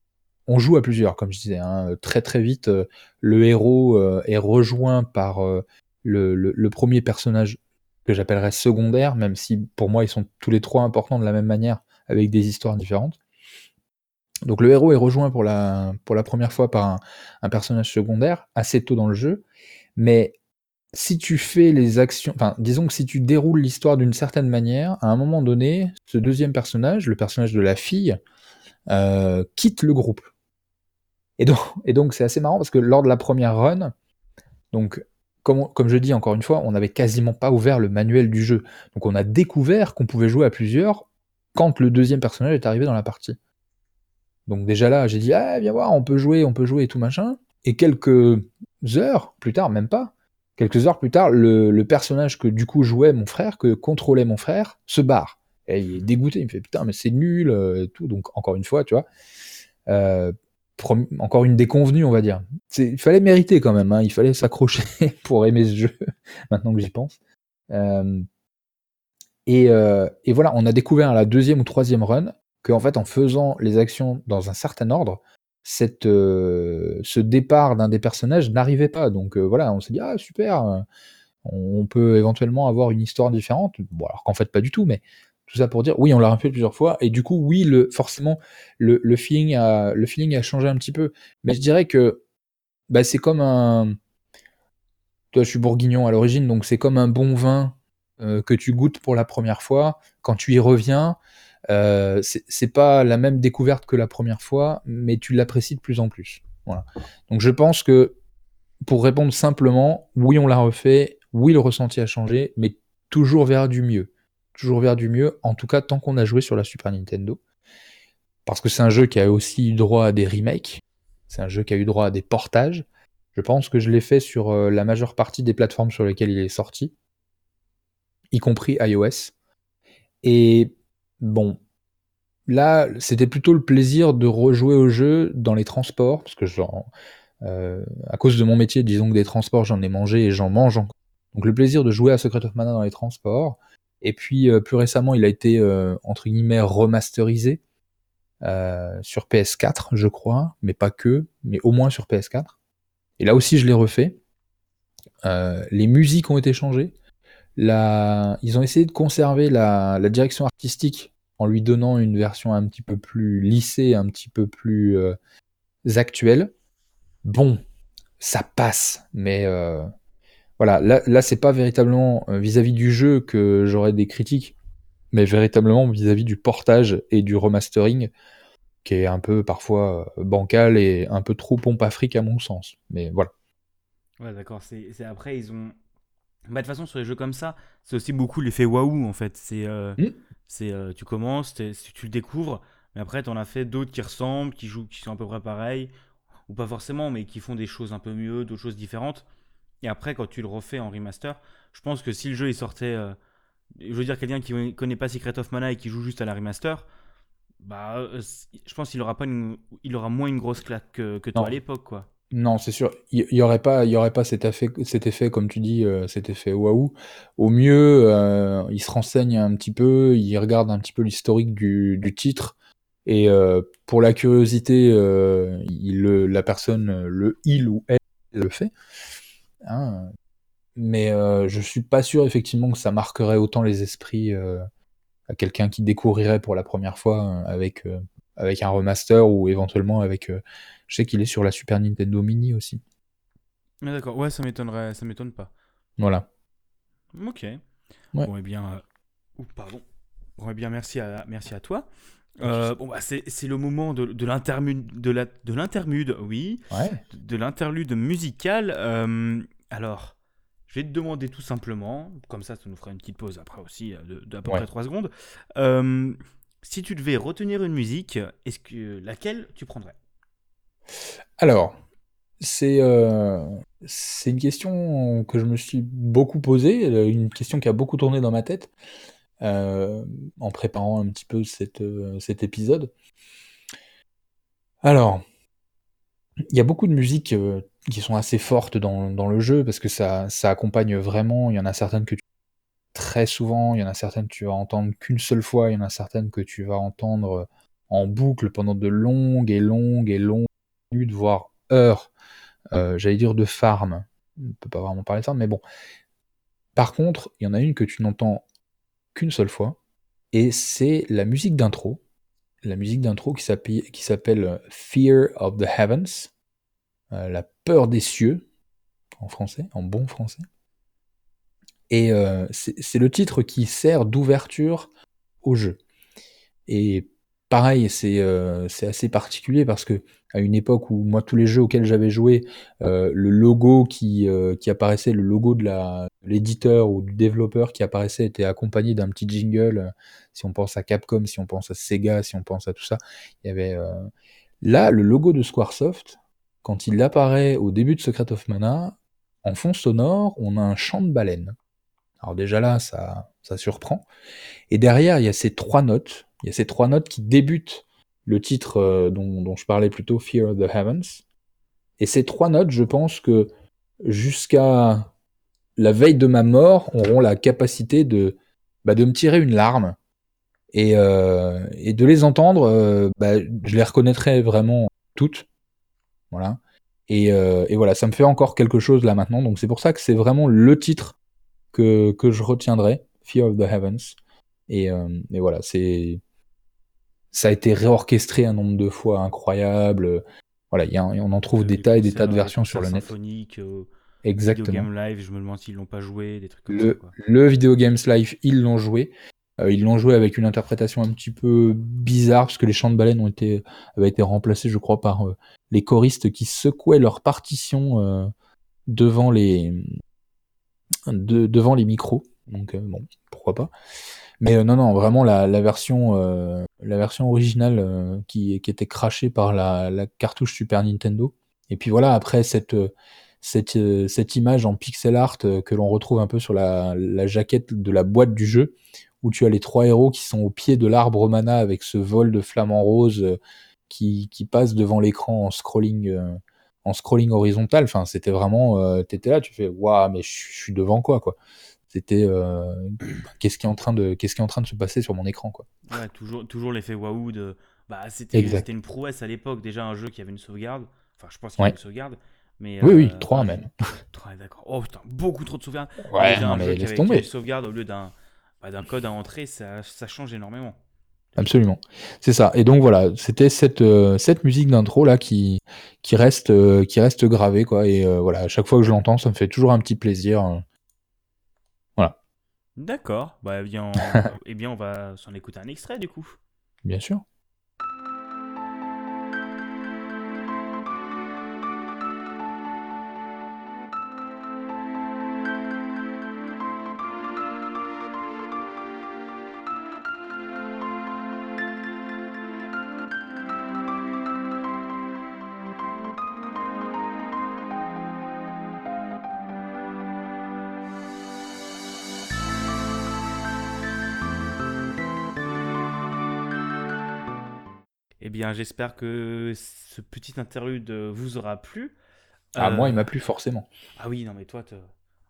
on joue à plusieurs, comme je disais, hein, très très vite, euh, le héros euh, est rejoint par euh, le premier personnage que j'appellerais secondaire, même si pour moi ils sont tous les trois importants de la même manière, avec des histoires différentes. Donc le héros est rejoint pour la, pour la première fois par un, un personnage secondaire, assez tôt dans le jeu, mais si tu fais les actions, enfin disons que si tu déroules l'histoire d'une certaine manière, à un moment donné, ce deuxième personnage, le personnage de la fille, euh, quitte le groupe. *laughs* Et donc, c'est assez marrant parce que lors de la première run, donc comme, on- comme je dis encore une fois, on n'avait quasiment pas ouvert le manuel du jeu. Donc on a découvert qu'on pouvait jouer à plusieurs quand le deuxième personnage est arrivé dans la partie. Donc déjà là, j'ai dit ah viens voir, on peut jouer, on peut jouer et tout machin. Et quelques heures plus tard, même pas, quelques heures plus tard, le, personnage que du coup jouait mon frère, que contrôlait mon frère, se barre. Et il est dégoûté, il me fait putain mais c'est nul euh, et tout. Donc encore une fois, tu vois, euh, encore une déconvenue on va dire. Il fallait mériter quand même, hein, il fallait s'accrocher *laughs* pour aimer ce jeu. *laughs* Maintenant que j'y pense. Euh, et, et voilà, on a découvert à la deuxième ou troisième run qu'en fait, en faisant les actions dans un certain ordre, cette, euh, ce départ d'un des personnages n'arrivait pas. Donc euh, voilà, on s'est dit, ah super, euh, on peut éventuellement avoir une histoire différente. Bon, alors qu'en fait, pas du tout, mais tout ça pour dire, oui, on l'a fait plusieurs fois, et du coup, oui, le, forcément, le, feeling a, le feeling a changé un petit peu. Mais je dirais que bah, c'est comme un. Toi, je suis bourguignon à l'origine, donc c'est comme un bon vin que tu goûtes pour la première fois. Quand tu y reviens, euh, c'est pas la même découverte que la première fois, mais tu l'apprécies de plus en plus. Donc je pense que pour répondre simplement, oui, on l'a refait, oui, le ressenti a changé, mais toujours vers du mieux. Toujours vers du mieux, en tout cas tant qu'on a joué sur la Super Nintendo. Parce que c'est un jeu qui a aussi eu droit à des remakes, c'est un jeu qui a eu droit à des portages. Je pense que je l'ai fait sur euh, la majeure partie des plateformes sur lesquelles il est sorti, y compris iOS. Et bon, là, c'était plutôt le plaisir de rejouer au jeu dans les transports, parce que genre, euh, à cause de mon métier, disons que des transports, j'en ai mangé et j'en mange encore. Donc le plaisir de jouer à Secret of Mana dans les transports. Et puis euh, plus récemment, il a été euh, entre guillemets remasterisé sur PS4, je crois, mais pas que, mais au moins sur PS4. Et là aussi, je l'ai refait. Les musiques ont été changées. Ils ont essayé de conserver la, direction artistique en lui donnant une version un petit peu plus lissée, un petit peu plus euh, actuelle. Bon, ça passe, mais euh, voilà, là, là c'est pas véritablement vis-à-vis -vis du jeu que j'aurais des critiques, mais véritablement vis-à-vis du portage et du remastering, qui est un peu parfois bancal et un peu trop pompe afrique à mon sens. Mais voilà. Ouais, d'accord. C'est après, ils ont. Bah, de toute façon, sur les jeux comme ça, c'est aussi beaucoup l'effet waouh en fait. C'est. Mmh. C'est tu commences, tu le découvres, mais après, tu en as fait d'autres qui ressemblent, qui jouent, qui sont à peu près pareils, ou pas forcément, mais qui font des choses un peu mieux, d'autres choses différentes. Et après, quand tu le refais en remaster, je pense que si le jeu il sortait, euh, je veux dire quelqu'un qui connaît pas Secret of Mana et qui joue juste à la remaster, bah, euh, je pense qu'il aura pas il aura moins une grosse claque que, que toi à l'époque, quoi. Non, c'est sûr. Il y, aurait pas, il y aurait pas cet effet, cet effet comme tu dis, euh, cet effet waouh. Au mieux, il se renseigne un petit peu, il regarde un petit peu l'historique du, titre et euh, pour la curiosité, euh, il, la personne, le il ou elle, le fait. Hein. Mais euh, je suis pas sûr effectivement que ça marquerait autant les esprits à quelqu'un qui découvrirait pour la première fois avec, avec un remaster ou éventuellement avec. Je sais qu'il est sur la Super Nintendo Mini aussi. Ah, d'accord, ouais, ça m'étonnerait, ça m'étonne pas. Voilà. Ok. Bon, et eh bien. pardon. Bon, eh bien, merci à, merci à toi. Euh, bon, bah, c'est le moment de, de l'intermude, de l'intermude, oui, de, l'interlude musical. Euh, alors, je vais te demander tout simplement, comme ça, ça nous fera une petite pause après aussi euh, d'à peu près 3 secondes. si tu devais retenir une musique, est-ce que laquelle tu prendrais? Alors, c'est c'est une question que je me suis beaucoup posée, une question qui a beaucoup tourné dans ma tête. Euh, en préparant un petit peu euh, cet épisode. Alors, il y a beaucoup de musiques euh, qui sont assez fortes dans, dans, le jeu parce que ça, ça accompagne vraiment. Il y en a certaines que tu très souvent, il y en a certaines que tu vas entendre qu'une seule fois, il y en a certaines que tu vas entendre en boucle pendant de longues et longues et longues minutes, voire heures. J'allais dire de farm. On ne peut pas vraiment parler de ça, mais bon. Par contre, il y en a une que tu n'entends qu'une seule fois, et c'est la musique d'intro, la musique d'intro qui s'appelle euh, Fear of the Heavens, euh, la peur des cieux, en français, en bon français. Et euh, c'est le titre qui sert d'ouverture au jeu. Et pareil, c'est assez particulier parce que à une époque où moi tous les jeux auxquels j'avais joué, le logo qui, qui apparaissait, le logo de l'éditeur ou du développeur qui apparaissait était accompagné d'un petit jingle. Euh, si on pense à Capcom, si on pense à Sega, si on pense à tout ça, il y avait euh, là le logo de Squaresoft. Quand il apparaît au début de Secret of Mana, en fond sonore, on a un chant de baleine. Alors déjà là, ça surprend. Et derrière, il y a ces trois notes. Il y a ces trois notes qui débutent le titre euh, dont, dont je parlais plutôt, Fear of the Heavens. Et ces trois notes, je pense que jusqu'à la veille de ma mort, auront la capacité de, bah, de me tirer une larme. Et, euh, et de les entendre, euh, bah, je les reconnaîtrai vraiment toutes. Voilà. Et, et, voilà, ça me fait encore quelque chose là maintenant. Donc c'est pour ça que c'est vraiment le titre que, que je retiendrai, Fear of the Heavens. Et, et voilà, c'est ça a été réorchestré un nombre de fois incroyable. Voilà, y a, on en trouve des tas et des tas de versions sur le net. Exactement. Video Game Live, je me demande s'ils l'ont pas joué, des trucs comme le, ça. Le Video Games Live, ils l'ont joué. Euh, ils l'ont joué avec une interprétation un petit peu bizarre, parce que les chants de baleine ont été, avaient été remplacés, je crois, par euh, les choristes qui secouaient leur partition euh, devant, les, devant les micros. Donc, bon, pourquoi pas. Mais non, non, vraiment, la, version, la version originale qui, qui était crachée par la, cartouche Super Nintendo. Et puis voilà, après cette cette, euh, image en pixel art euh, que l'on retrouve un peu sur la, jaquette de la boîte du jeu, où tu as les trois héros qui sont au pied de l'arbre mana avec ce vol de flamants roses euh, qui, qui passe devant l'écran en scrolling, en scrolling horizontal. Enfin, c'était vraiment, t'étais là, tu fais, waouh, mais je suis devant quoi, quoi. C'était qu'est-ce qui est en train de qu'est-ce qui est en train de se passer sur mon écran quoi. Ouais, toujours toujours l'effet waouh de bah c'était une prouesse à l'époque déjà un jeu qui avait une sauvegarde. Enfin, je pense qu'il y avait une sauvegarde oui, oui, 3 euh, même. *laughs* 3, d'accord. Oh putain, beaucoup trop de sauvegarde. Ouais, non, mais laisse tomber. Une sauvegarde au lieu d'un bah, code à entrer, ça, ça change énormément. Absolument. C'est ça. Et donc voilà, c'était cette, euh, cette musique d'intro là qui, qui, reste, euh, qui reste gravée. Quoi. Et voilà, à chaque fois que je l'entends, ça me fait toujours un petit plaisir. D'accord. Bah, eh bien, on... *laughs* eh bien, on va s'en écouter un extrait du coup. Bien sûr. Bien, j'espère que ce petit interlude vous aura plu. Ah, moi, il Euh, m'a plu forcément. Ah oui, non, mais toi, te-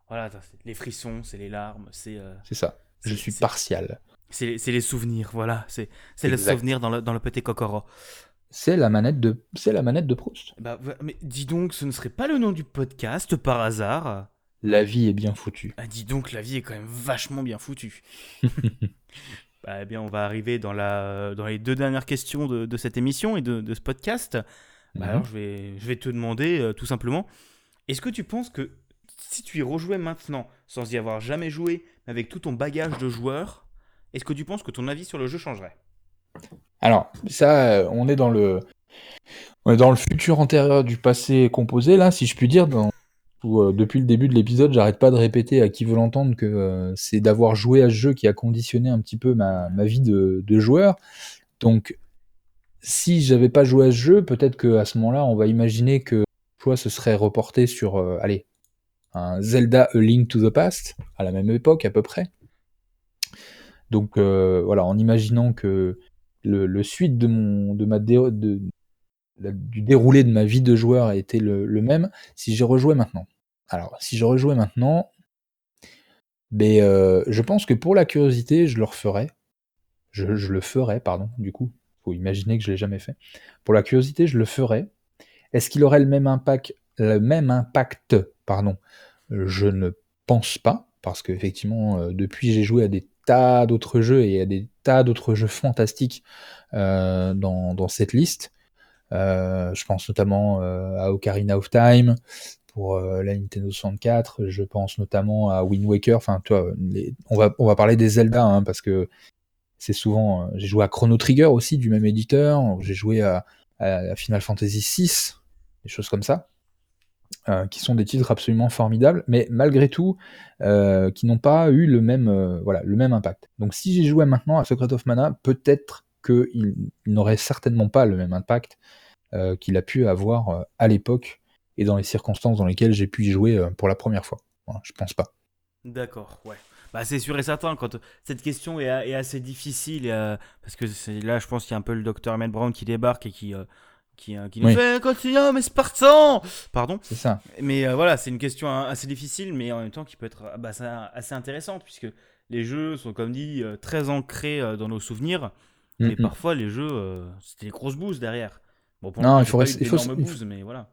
voilà, les frissons, c'est les larmes, c'est euh, C'est ça. Je suis partial. c'est les, souvenirs, voilà, c'est le souvenir dans le, dans le petit kokoro. C'est la manette de, c'est la manette de Proust. Bah, mais dis donc, ce ne serait pas le nom du podcast par hasard? La vie est bien foutue. Ah, dis donc, la vie est quand même vachement bien foutue. *laughs* bah, eh bien, on va arriver dans, la, dans les deux dernières questions de, de cette émission et de, de ce podcast. Bah, Mhm. alors, je vais, je vais te demander euh, tout simplement est-ce que tu penses que si tu y rejouais maintenant, sans y avoir jamais joué, mais avec tout ton bagage de joueur, est-ce que tu penses que ton avis sur le jeu changerait? Alors, ça, euh, on est dans le, on est dans le futur antérieur du passé composé, là, si je puis dire. Dans, euh, depuis le début de l'épisode, j'arrête pas de répéter à qui veut l'entendre que euh, c'est d'avoir joué à ce jeu qui a conditionné un petit peu ma, vie de, joueur. Donc, si j'avais pas joué à ce jeu, peut-être qu'à ce moment-là, on va imaginer que choix se serait reporté sur, euh, allez, un Zelda A Link to the Past, à la même époque à peu près. Donc voilà, en imaginant que le, suite de mon, de ma de- du déroulé de ma vie de joueur a été le, le même, si j'ai rejoué maintenant. Alors, si je rejouais maintenant, ben, euh, je pense que pour la curiosité, je le referais. Je, le ferais, pardon, du coup. faut imaginer que je l'ai jamais fait. Pour la curiosité, je le ferais. Est-ce qu'il aurait le même impact, le même impact, pardon Je ne pense pas, parce qu'effectivement, euh, depuis, j'ai joué à des tas d'autres jeux et à des tas d'autres jeux fantastiques euh, dans, cette liste. Je pense notamment à Ocarina of Time pour euh, la Nintendo 64. Je pense notamment à Wind Waker. Enfin, les- on, va, on va parler des Zelda hein, parce que c'est souvent. euh, j'ai joué à Chrono Trigger aussi du même éditeur. J'ai joué à, Final Fantasy VI, des choses comme ça. euh, qui sont des titres absolument formidables, mais malgré tout, qui n'ont pas eu le même, voilà, le même impact. Donc si j'ai joué maintenant à Secret of Mana, peut-être qu'il il n'aurait certainement pas le même impact qu'il a pu avoir à l'époque et dans les circonstances dans lesquelles j'ai pu y jouer euh, pour la première fois. Voilà, je pense pas. D'accord, ouais. Bah, c'est sûr et certain, quand cette question est, est assez difficile, euh, parce que là, je pense qu'il y a un peu le docteur Emmett Brown qui débarque et qui, euh, qui, euh, qui nous Oui. fait Continue, mais Spartan Pardon. C'est ça. Mais euh, voilà, c'est une question hein, assez difficile, mais en même temps qui peut être euh, bah, assez intéressante, puisque les jeux sont, comme dit, très ancrés dans nos souvenirs, mais Mm, mm. parfois les jeux, c'était des grosses bouses derrière. Bon, pour Non, il faut rester- il faut- il faut- mais voilà.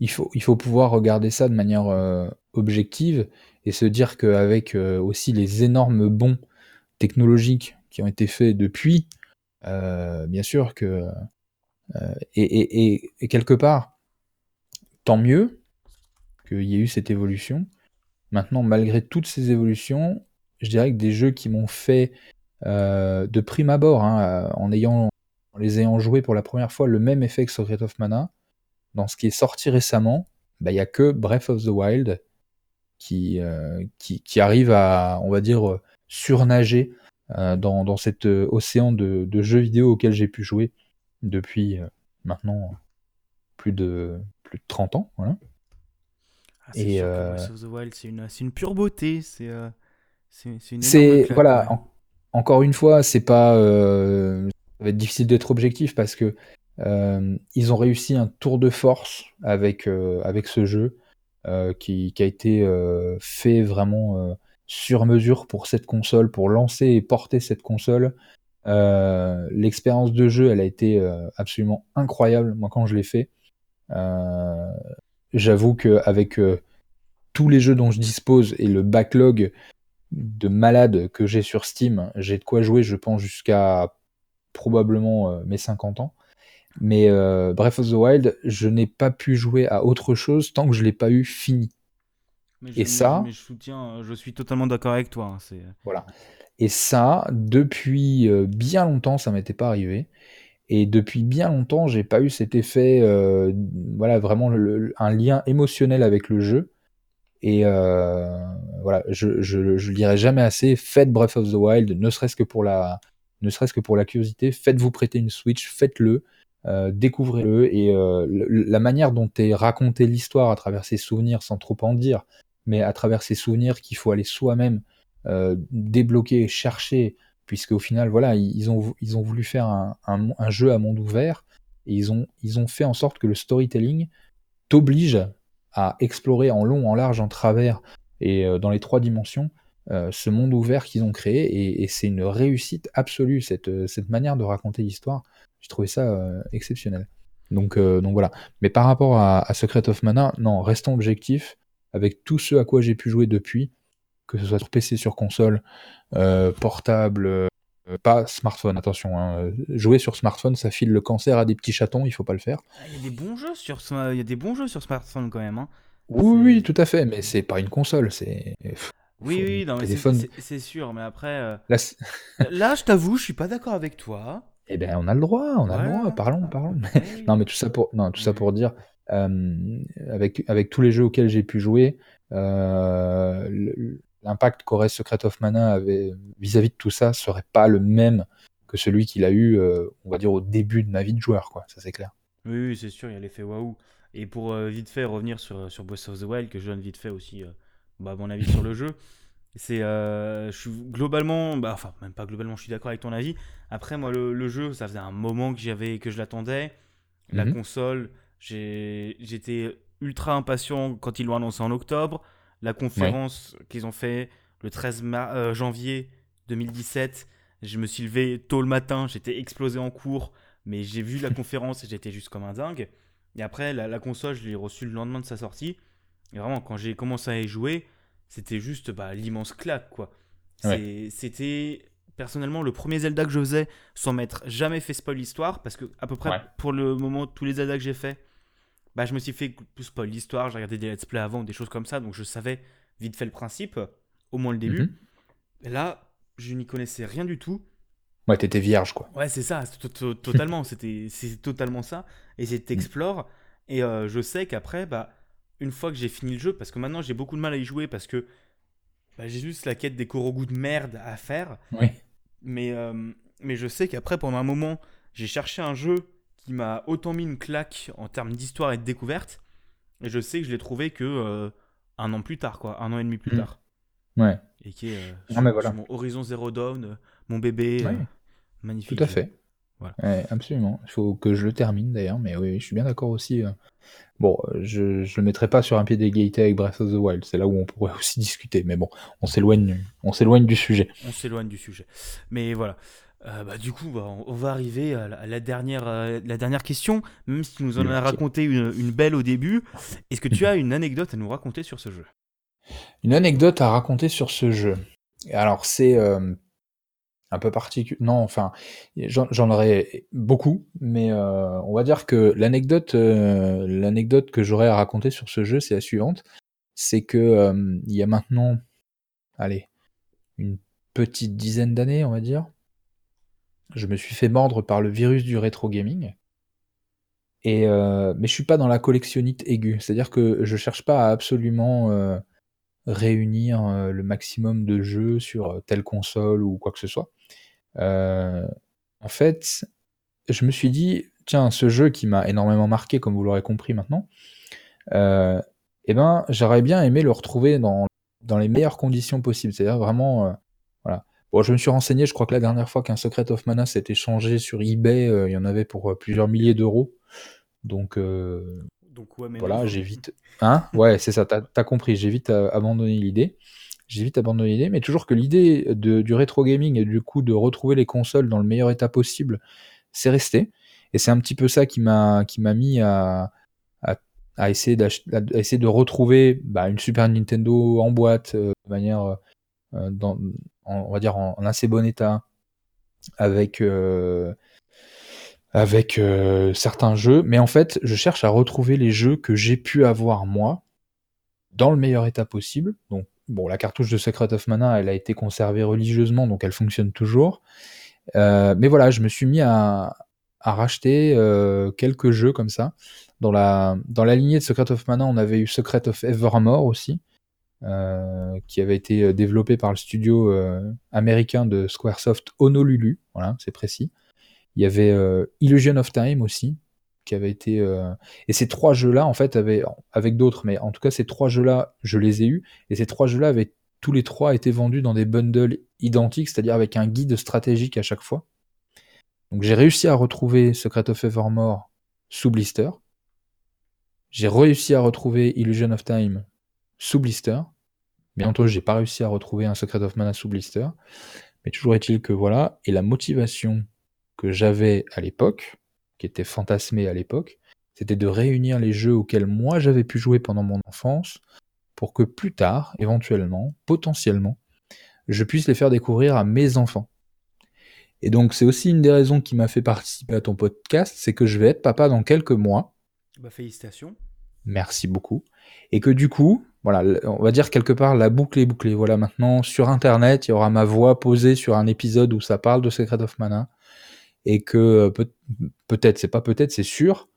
Il faut, il faut pouvoir regarder ça de manière euh, objective et se dire qu'avec euh, aussi les énormes bons technologiques qui ont été faits depuis, euh, bien sûr que. euh, et, quelque part, tant mieux qu'il y ait eu cette évolution. Maintenant, malgré toutes ces évolutions, je dirais que des jeux qui m'ont fait de prime abord, hein, en, ayant, en les ayant joués pour la première fois, le même effet que Secret of Mana, dans ce qui est sorti récemment, bah, il n'y a que Breath of the Wild qui, euh, qui, qui arrive à, on va dire, euh, surnager euh, dans, dans cet océan de, de jeux vidéo auquel j'ai pu jouer depuis euh, maintenant plus de, plus de 30 ans. Voilà. Ah, c'est Et, Breath of the Wild, c'est une, une pure beauté, c'est voilà. en- encore une fois, c'est pas. ça va être difficile d'être objectif parce que ils ont réussi un tour de force avec euh, avec ce jeu euh, qui, qui a été euh, fait vraiment euh, sur mesure pour cette console, pour lancer et porter cette console. Euh, L'expérience de jeu, elle a été euh, absolument incroyable. Moi, quand je l'ai fait, euh, j'avoue qu'avec euh, tous les jeux dont je dispose et le backlog de malade que j'ai sur Steam, j'ai de quoi jouer, je pense, jusqu'à probablement euh, mes 50 ans. Mais euh, Breath of the Wild, je n'ai pas pu jouer à autre chose tant que je l'ai pas eu fini. et ça, mais je soutiens, je suis totalement d'accord avec toi. Hein, c'est voilà. Et ça, depuis bien longtemps, ça m'était pas arrivé. Et depuis bien longtemps, j'ai pas eu cet effet, voilà, vraiment un lien émotionnel avec le jeu. Et voilà, je, je, je le dirai jamais assez. Faites Breath of the Wild, ne serait-ce que pour la, ne serait-ce que pour la curiosité. Faites-vous prêter une Switch, faites-le. Euh, découvrez-le et euh, la manière dont est racontée l'histoire à travers ses souvenirs, sans trop en dire, mais à travers ses souvenirs qu'il faut aller soi-même euh, débloquer, chercher, puisque au final, voilà, ils ont, voulu faire un, jeu à monde ouvert et ils ont, fait en sorte que le storytelling t'oblige à explorer en long, en large, en travers et dans les trois dimensions ce monde ouvert qu'ils ont créé et, c'est une réussite absolue cette manière de raconter l'histoire. J'ai trouvé ça euh, exceptionnel. Donc, euh, donc voilà. Mais par rapport à, Secret of Mana, non, restons objectifs avec tout ce à quoi j'ai pu jouer depuis, que ce soit sur PC, sur console, euh, portable, pas smartphone, attention. Hein. Jouer sur smartphone, ça file le cancer à des petits chatons, il faut pas le faire. Ah, il y a des bons jeux sur, il y a des bons jeux sur smartphone quand même. Hein. Oui, oui, tout à fait, mais c'est pas une console, c'est. Oui, oui, non, mais c'est sûr, mais après. Là, Là, je t'avoue, je suis pas d'accord avec toi. Eh bien, on a le droit, on a le droit, parlons, parlons. *laughs* non, mais tout ça pour, non, tout ça pour dire, avec, avec tous les jeux auxquels j'ai pu jouer, l'impact qu'aurait Secret of Mana avait vis-à-vis de tout ça serait pas le même que celui qu'il a eu, on va dire, au début de ma vie de joueur, quoi. Ça, c'est clair. Oui, c'est sûr, il y a l'effet waouh. Et pour vite fait revenir sur, sur Boss of the Wild, que je donne vite fait aussi bah, mon avis sur le jeu. C'est, je suis globalement, bah, enfin même pas globalement, je suis d'accord avec ton avis. Après moi le, jeu, ça faisait un moment que j'avais, que je l'attendais. La mhm. console, j'étais ultra impatient quand ils l'ont annoncé en octobre. La conférence qu'ils ont fait le 13 euh, janvier 2017, je me suis levé tôt le matin, j'étais explosé en cours, mais j'ai vu la *laughs* conférence et j'étais juste comme un dingue. Et après la, la console, je l'ai reçue le lendemain de sa sortie. Et vraiment quand j'ai commencé à y jouer c'était juste bah, l'immense claque, quoi. C'était personnellement le premier Zelda que je faisais sans m'être jamais fait spoil l'histoire, parce que à peu près pour le moment, tous les Zelda que j'ai fait, bah, je me suis fait spoil l'histoire, j'ai regardé des let's play avant, des choses comme ça, donc je savais vite fait le principe, au moins le début. Mhm. Et là, je n'y connaissais rien du tout. Ouais, t'étais vierge, quoi. Ouais, c'est ça, totalement, *laughs* c'était totalement ça. Et c'est t'explores, et euh, je sais qu'après, bah, une fois que j'ai fini le jeu, parce que maintenant j'ai beaucoup de mal à y jouer parce que bah, j'ai juste la quête des Korogu de merde à faire. Oui. Mais, euh, mais je sais qu'après, pendant un moment, j'ai cherché un jeu qui m'a autant mis une claque en termes d'histoire et de découverte. Et je sais que je l'ai trouvé que euh, un an plus tard, quoi, un an et demi plus mm. tard. Ouais. Et qui est euh, mon Horizon Zero Dawn, mon bébé. magnifique. Tout à fait. Voilà. absolument. Il faut que je le termine d'ailleurs, mais oui, je suis bien d'accord aussi. Bon, je ne le mettrai pas sur un pied d'égalité avec Breath of the Wild, c'est là où on pourrait *laughs* aussi discuter, mais bon, on s'éloigne, on s'éloigne du sujet. On s'éloigne du sujet. Mais voilà. Euh, bah, du coup, bah, on va arriver à la, dernière, euh, la dernière question, même si tu nous en as raconté une, une, belle au début. Est-ce que tu as une anecdote à nous raconter sur ce jeu? Une anecdote à raconter sur ce jeu. Alors, c'est euh, un peu particulier. Non, enfin, j'en aurais beaucoup, mais euh, on va dire que l'anecdote, euh, l'anecdote que j'aurais à raconter sur ce jeu, c'est la suivante. C'est que euh, il y a maintenant, allez, une petite dizaine d'années, on va dire, je me suis fait mordre par le virus du rétro gaming. Et mais je suis pas dans la collectionnite aiguë, c'est-à-dire que je cherche pas à absolument réunir le maximum de jeux sur telle console ou quoi que ce soit. en fait, je me suis dit, tiens, ce jeu qui m'a énormément marqué, comme vous l'aurez compris maintenant, eh ben, j'aurais bien aimé le retrouver dans, dans les meilleures conditions possibles. C'est-à-dire vraiment, voilà. Bon, je me suis renseigné, je crois que la dernière fois qu'un Secret of Mana s'était changé sur eBay, il y en avait pour plusieurs milliers d'euros. Donc, donc mais voilà, j'ai vite. Hein Ouais, c'est ça, t'as as compris. J'ai vite euh, abandonné l'idée. J'ai vite abandonné l'idée, mais toujours que l'idée du rétro gaming et du coup de retrouver les consoles dans le meilleur état possible, c'est resté. Et c'est un petit peu ça qui m'a mis à, à, essayer, à essayer de retrouver bah, une Super Nintendo en boîte euh, de manière, euh, dans, on va dire en, assez bon état, avec avec euh, certains jeux, mais en fait, je cherche à retrouver les jeux que j'ai pu avoir moi dans le meilleur état possible. Donc, bon, la cartouche de Secret of Mana, elle a été conservée religieusement, donc elle fonctionne toujours. Euh, mais voilà, je me suis mis à, racheter euh, quelques jeux comme ça. Dans la, dans la lignée de Secret of Mana, on avait eu Secret of Evermore aussi, qui avait été développé par le studio américain de Squaresoft Honolulu. Voilà, c'est précis. Il y avait Illusion of Time aussi, qui avait été. Et ces trois jeux-là, en fait, avaient, avec d'autres, mais en tout cas, ces trois jeux-là, je les ai eus. Et ces trois jeux-là avaient tous les trois été vendus dans des bundles identiques, c'est-à-dire avec un guide stratégique à chaque fois. Donc j'ai réussi à retrouver Secret of Evermore sous blister. J'ai réussi à retrouver Illusion of Time sous blister. Bien entendu, j'ai pas réussi à retrouver un Secret of Mana sous blister. Mais toujours est-il que voilà, et la motivation que j'avais à l'époque, qui était fantasmée à l'époque, c'était de réunir les jeux auxquels moi j'avais pu jouer pendant mon enfance, pour que plus tard, éventuellement, potentiellement, je puisse les faire découvrir à mes enfants. Et donc c'est aussi une des raisons qui m'a fait participer à ton podcast, c'est que je vais être papa dans quelques mois. Bah, félicitations. Merci beaucoup. Et que du coup, voilà, on va dire quelque part la boucle est bouclée. Voilà, maintenant sur Internet, il y aura ma voix posée sur un épisode où ça parle de Secret of Mana. Et que euh, peut- peut-être, c'est pas peut-être, c'est sûr,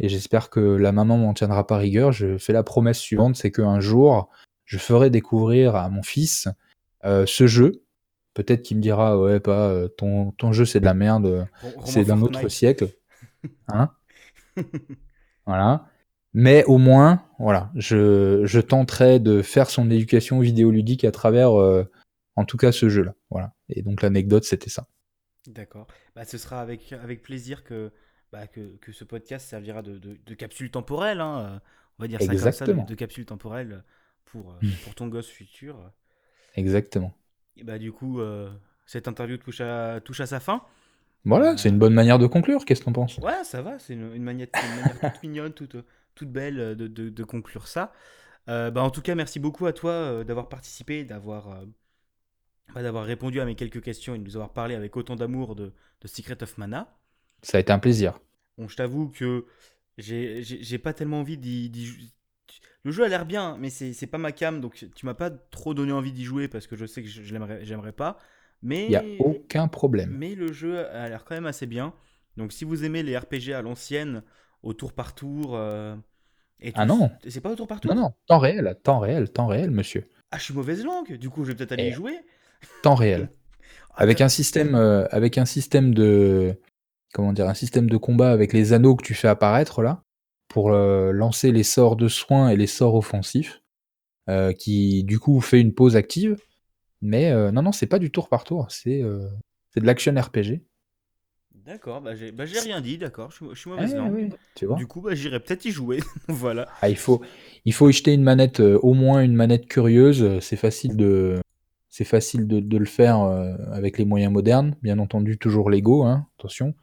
et j'espère que la maman m'en tiendra pas rigueur. Je fais la promesse suivante, c'est qu'un jour, je ferai découvrir à mon fils euh, ce jeu. Peut-être qu'il me dira, ouais, pas, euh, ton, ton jeu c'est de la merde, c'est d'un autre siècle. *laughs* Hein? Voilà. Mais au moins, voilà, je, je, tenterai de faire son éducation vidéoludique à travers, euh, en tout cas, ce jeu-là. Voilà. Et donc l'anecdote, c'était ça. D'accord. Bah, ce sera avec, avec plaisir que bah, que, que, ce podcast servira de, de, capsule temporelle, hein, euh, on va dire ça comme ça, de, capsule temporelle pour, euh, hmm. pour ton gosse futur. Exactement. Et bah du coup, euh, cette interview touche à, touche à sa fin. Voilà, c'est une bonne manière de conclure, qu'est-ce que t'en penses? Ouais, ça va, c'est une, manière, manière toute mignonne, toute, toute belle de, de conclure ça. bah, en tout cas, merci beaucoup à toi d'avoir participé, d'avoir d'avoir répondu à mes quelques questions et de nous avoir parlé avec autant d'amour de, de Secret of Mana. Ça a été un plaisir. Bon, je t'avoue que j'ai pas tellement envie d'y jouer. Le jeu a l'air bien, mais c'est pas ma cam, donc tu m'as pas trop donné envie d'y jouer parce que je sais que je, j'aimerais pas. Mais il y a aucun problème. Mais le jeu a l'air quand même assez bien. Donc si vous aimez les RPG à l'ancienne, au tour par tour. Euh, et ah non C'est pas au tour par tour? Non, non, temps réel, temps réel, temps réel, monsieur. Ah, je suis mauvaise langue, du coup je vais peut-être aller y jouer. Temps réel. Ah, avec, un système, euh, avec un système de, comment dire, un système de combat avec les anneaux que tu fais apparaître là, pour euh, lancer les sorts de soins et les sorts offensifs, euh, qui du coup fait une pause active. Mais non, non, c'est pas du tour par tour, c'est de l'action RPG. D'accord, bah j'ai bah rien dit, d'accord, je, suis mauvaise eh tu vois Du coup, bah, j'irai peut-être y jouer, *laughs* voilà. Ah, il, faut, il faut y jeter une manette, au moins une manette curieuse, c'est facile de, c'est facile de, le faire avec les moyens modernes, bien entendu toujours Lego, hein, attention.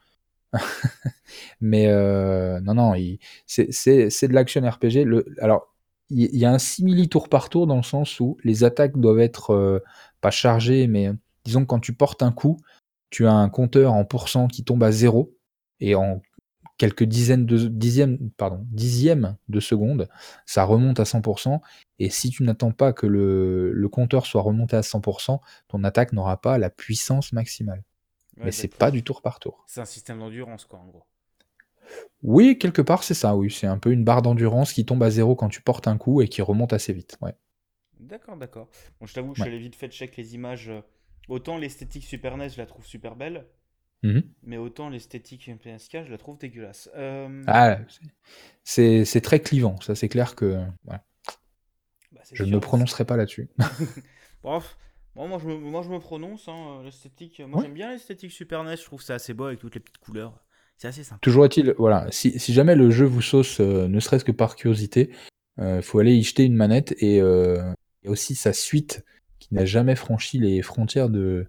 *laughs* mais euh, non, non, c'est de l'action RPG. Alors, il y, a un simili tour par tour dans le sens où les attaques doivent être euh, pas chargées, mais disons que quand tu portes un coup, tu as un compteur en pourcent qui tombe à zéro et en quelques dizaines de dixièmes, pardon, dixièmes de seconde, ça remonte à 100%. Et si tu n'attends pas que le, le compteur soit remonté à 100%, ton attaque n'aura pas la puissance maximale mais c'est pas du tour par tour. C'est un système d'endurance, quoi, en gros. Oui, quelque part, c'est ça, oui. C'est un peu une barre d'endurance qui tombe à zéro quand tu portes un coup et qui remonte assez vite, ouais. D'accord, d'accord. Bon, je t'avoue que je suis allé vite fait check les images. Autant l'esthétique Super NES, je la trouve super belle. Mmh mais autant l'esthétique PSK, je la trouve dégueulasse. Euh, ah, c'est très clivant, ça c'est clair que. Bah, je ne me prononcerai pas là-dessus. *laughs* Bref, moi, je me, moi, je me prononce. Hein, l'esthétique. Moi, j'aime bien l'esthétique Super NES. Je trouve ça assez beau avec toutes les petites couleurs. C'est assez sympa. Toujours est-il, voilà, si, si, jamais le jeu vous sauce, euh, ne serait-ce que par curiosité, il euh, faut aller y jeter une manette et, euh, aussi sa suite qui n'a jamais franchi les frontières de,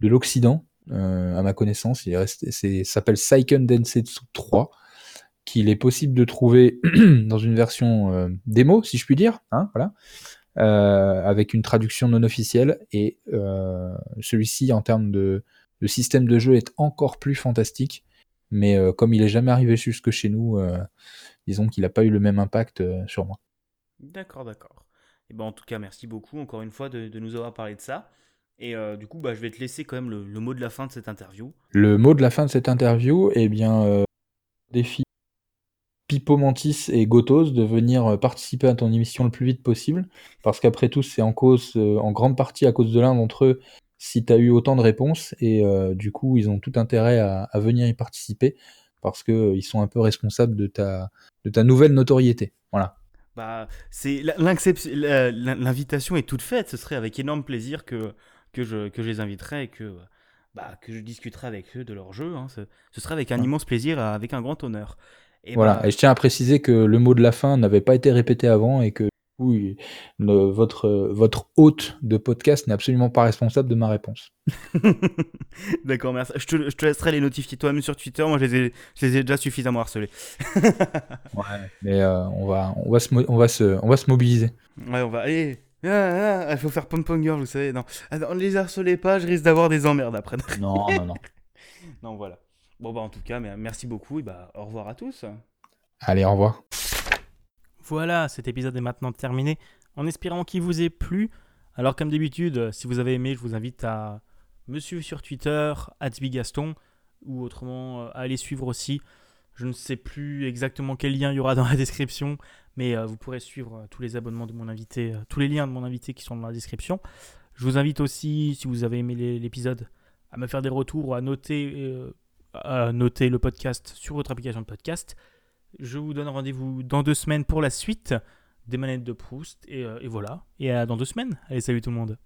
de l'Occident, à ma connaissance. Il s'appelle Seiken Densetsu 3, qu'il est possible de trouver *clears throat* dans une version démo, si je puis dire. Hein. Euh, avec une traduction non officielle. Et euh, celui-ci, en termes de, système de jeu, est encore plus fantastique. Mais euh, comme il est jamais arrivé jusque chez nous, disons qu'il n'a pas eu le même impact sur moi. D'accord, d'accord. Et ben, en tout cas, merci beaucoup encore une fois de, nous avoir parlé de ça. Et du coup, bah, je vais te laisser quand même le, mot de la fin de cette interview. Le mot de la fin de cette interview, eh bien, défi Pipo Mantis et Gotos de venir participer à ton émission le plus vite possible, parce qu'après tout, c'est en cause, en grande partie à cause de l'un d'entre eux, si tu as eu autant de réponses, et du coup, ils ont tout intérêt à, venir y participer, parce qu'ils sont un peu responsables de ta, de ta nouvelle notoriété. Voilà. Bah, c'est l'invitation est toute faite. Ce serait avec énorme plaisir que que je, que je les inviterai et que bah, que je discuterai avec eux de leur jeu. Hein. Ce, ce, serait avec un immense plaisir, avec un grand honneur. Et voilà. Bah et je tiens à préciser que le mot de la fin n'avait pas été répété avant et que oui, votre, votre hôte de podcast n'est absolument pas responsable de ma réponse. *laughs* D'accord, merci. Je te, je te, laisserai les notifier toi-même sur Twitter. Moi, je les ai, je les ai déjà suffisamment harcelés. *laughs* ouais, mais euh, on, va, on, va se, on, va se, on va se mobiliser. Ouais, on va. Allez, il ah, ah, faut faire pom-pom girl, vous savez. Non, ah, ne les harcelez pas, je risque d'avoir des emmerdes après. *laughs* non, non, non. *laughs* non, voilà. Bon, bah, en tout cas, merci beaucoup et bah, au revoir à tous. Allez, au revoir. Voilà, cet épisode est maintenant terminé, en espérant qu'il vous ait plu. Alors comme d'habitude, si vous avez aimé, je vous invite à me suivre sur Twitter, @bigaston, ou autrement à aller suivre aussi. Je ne sais plus exactement quel lien il y aura dans la description, mais euh, vous pourrez suivre euh, tous les abonnements de mon invité, euh, tous les liens de mon invité qui sont dans la description. Je vous invite aussi, si vous avez aimé l'épisode, à me faire des retours ou à noter, à noter le podcast sur votre application de podcast. Je vous donne rendez-vous dans deux semaines pour la suite des manettes de Proust. Et, et voilà. Et à dans deux semaines. Allez, salut tout le monde.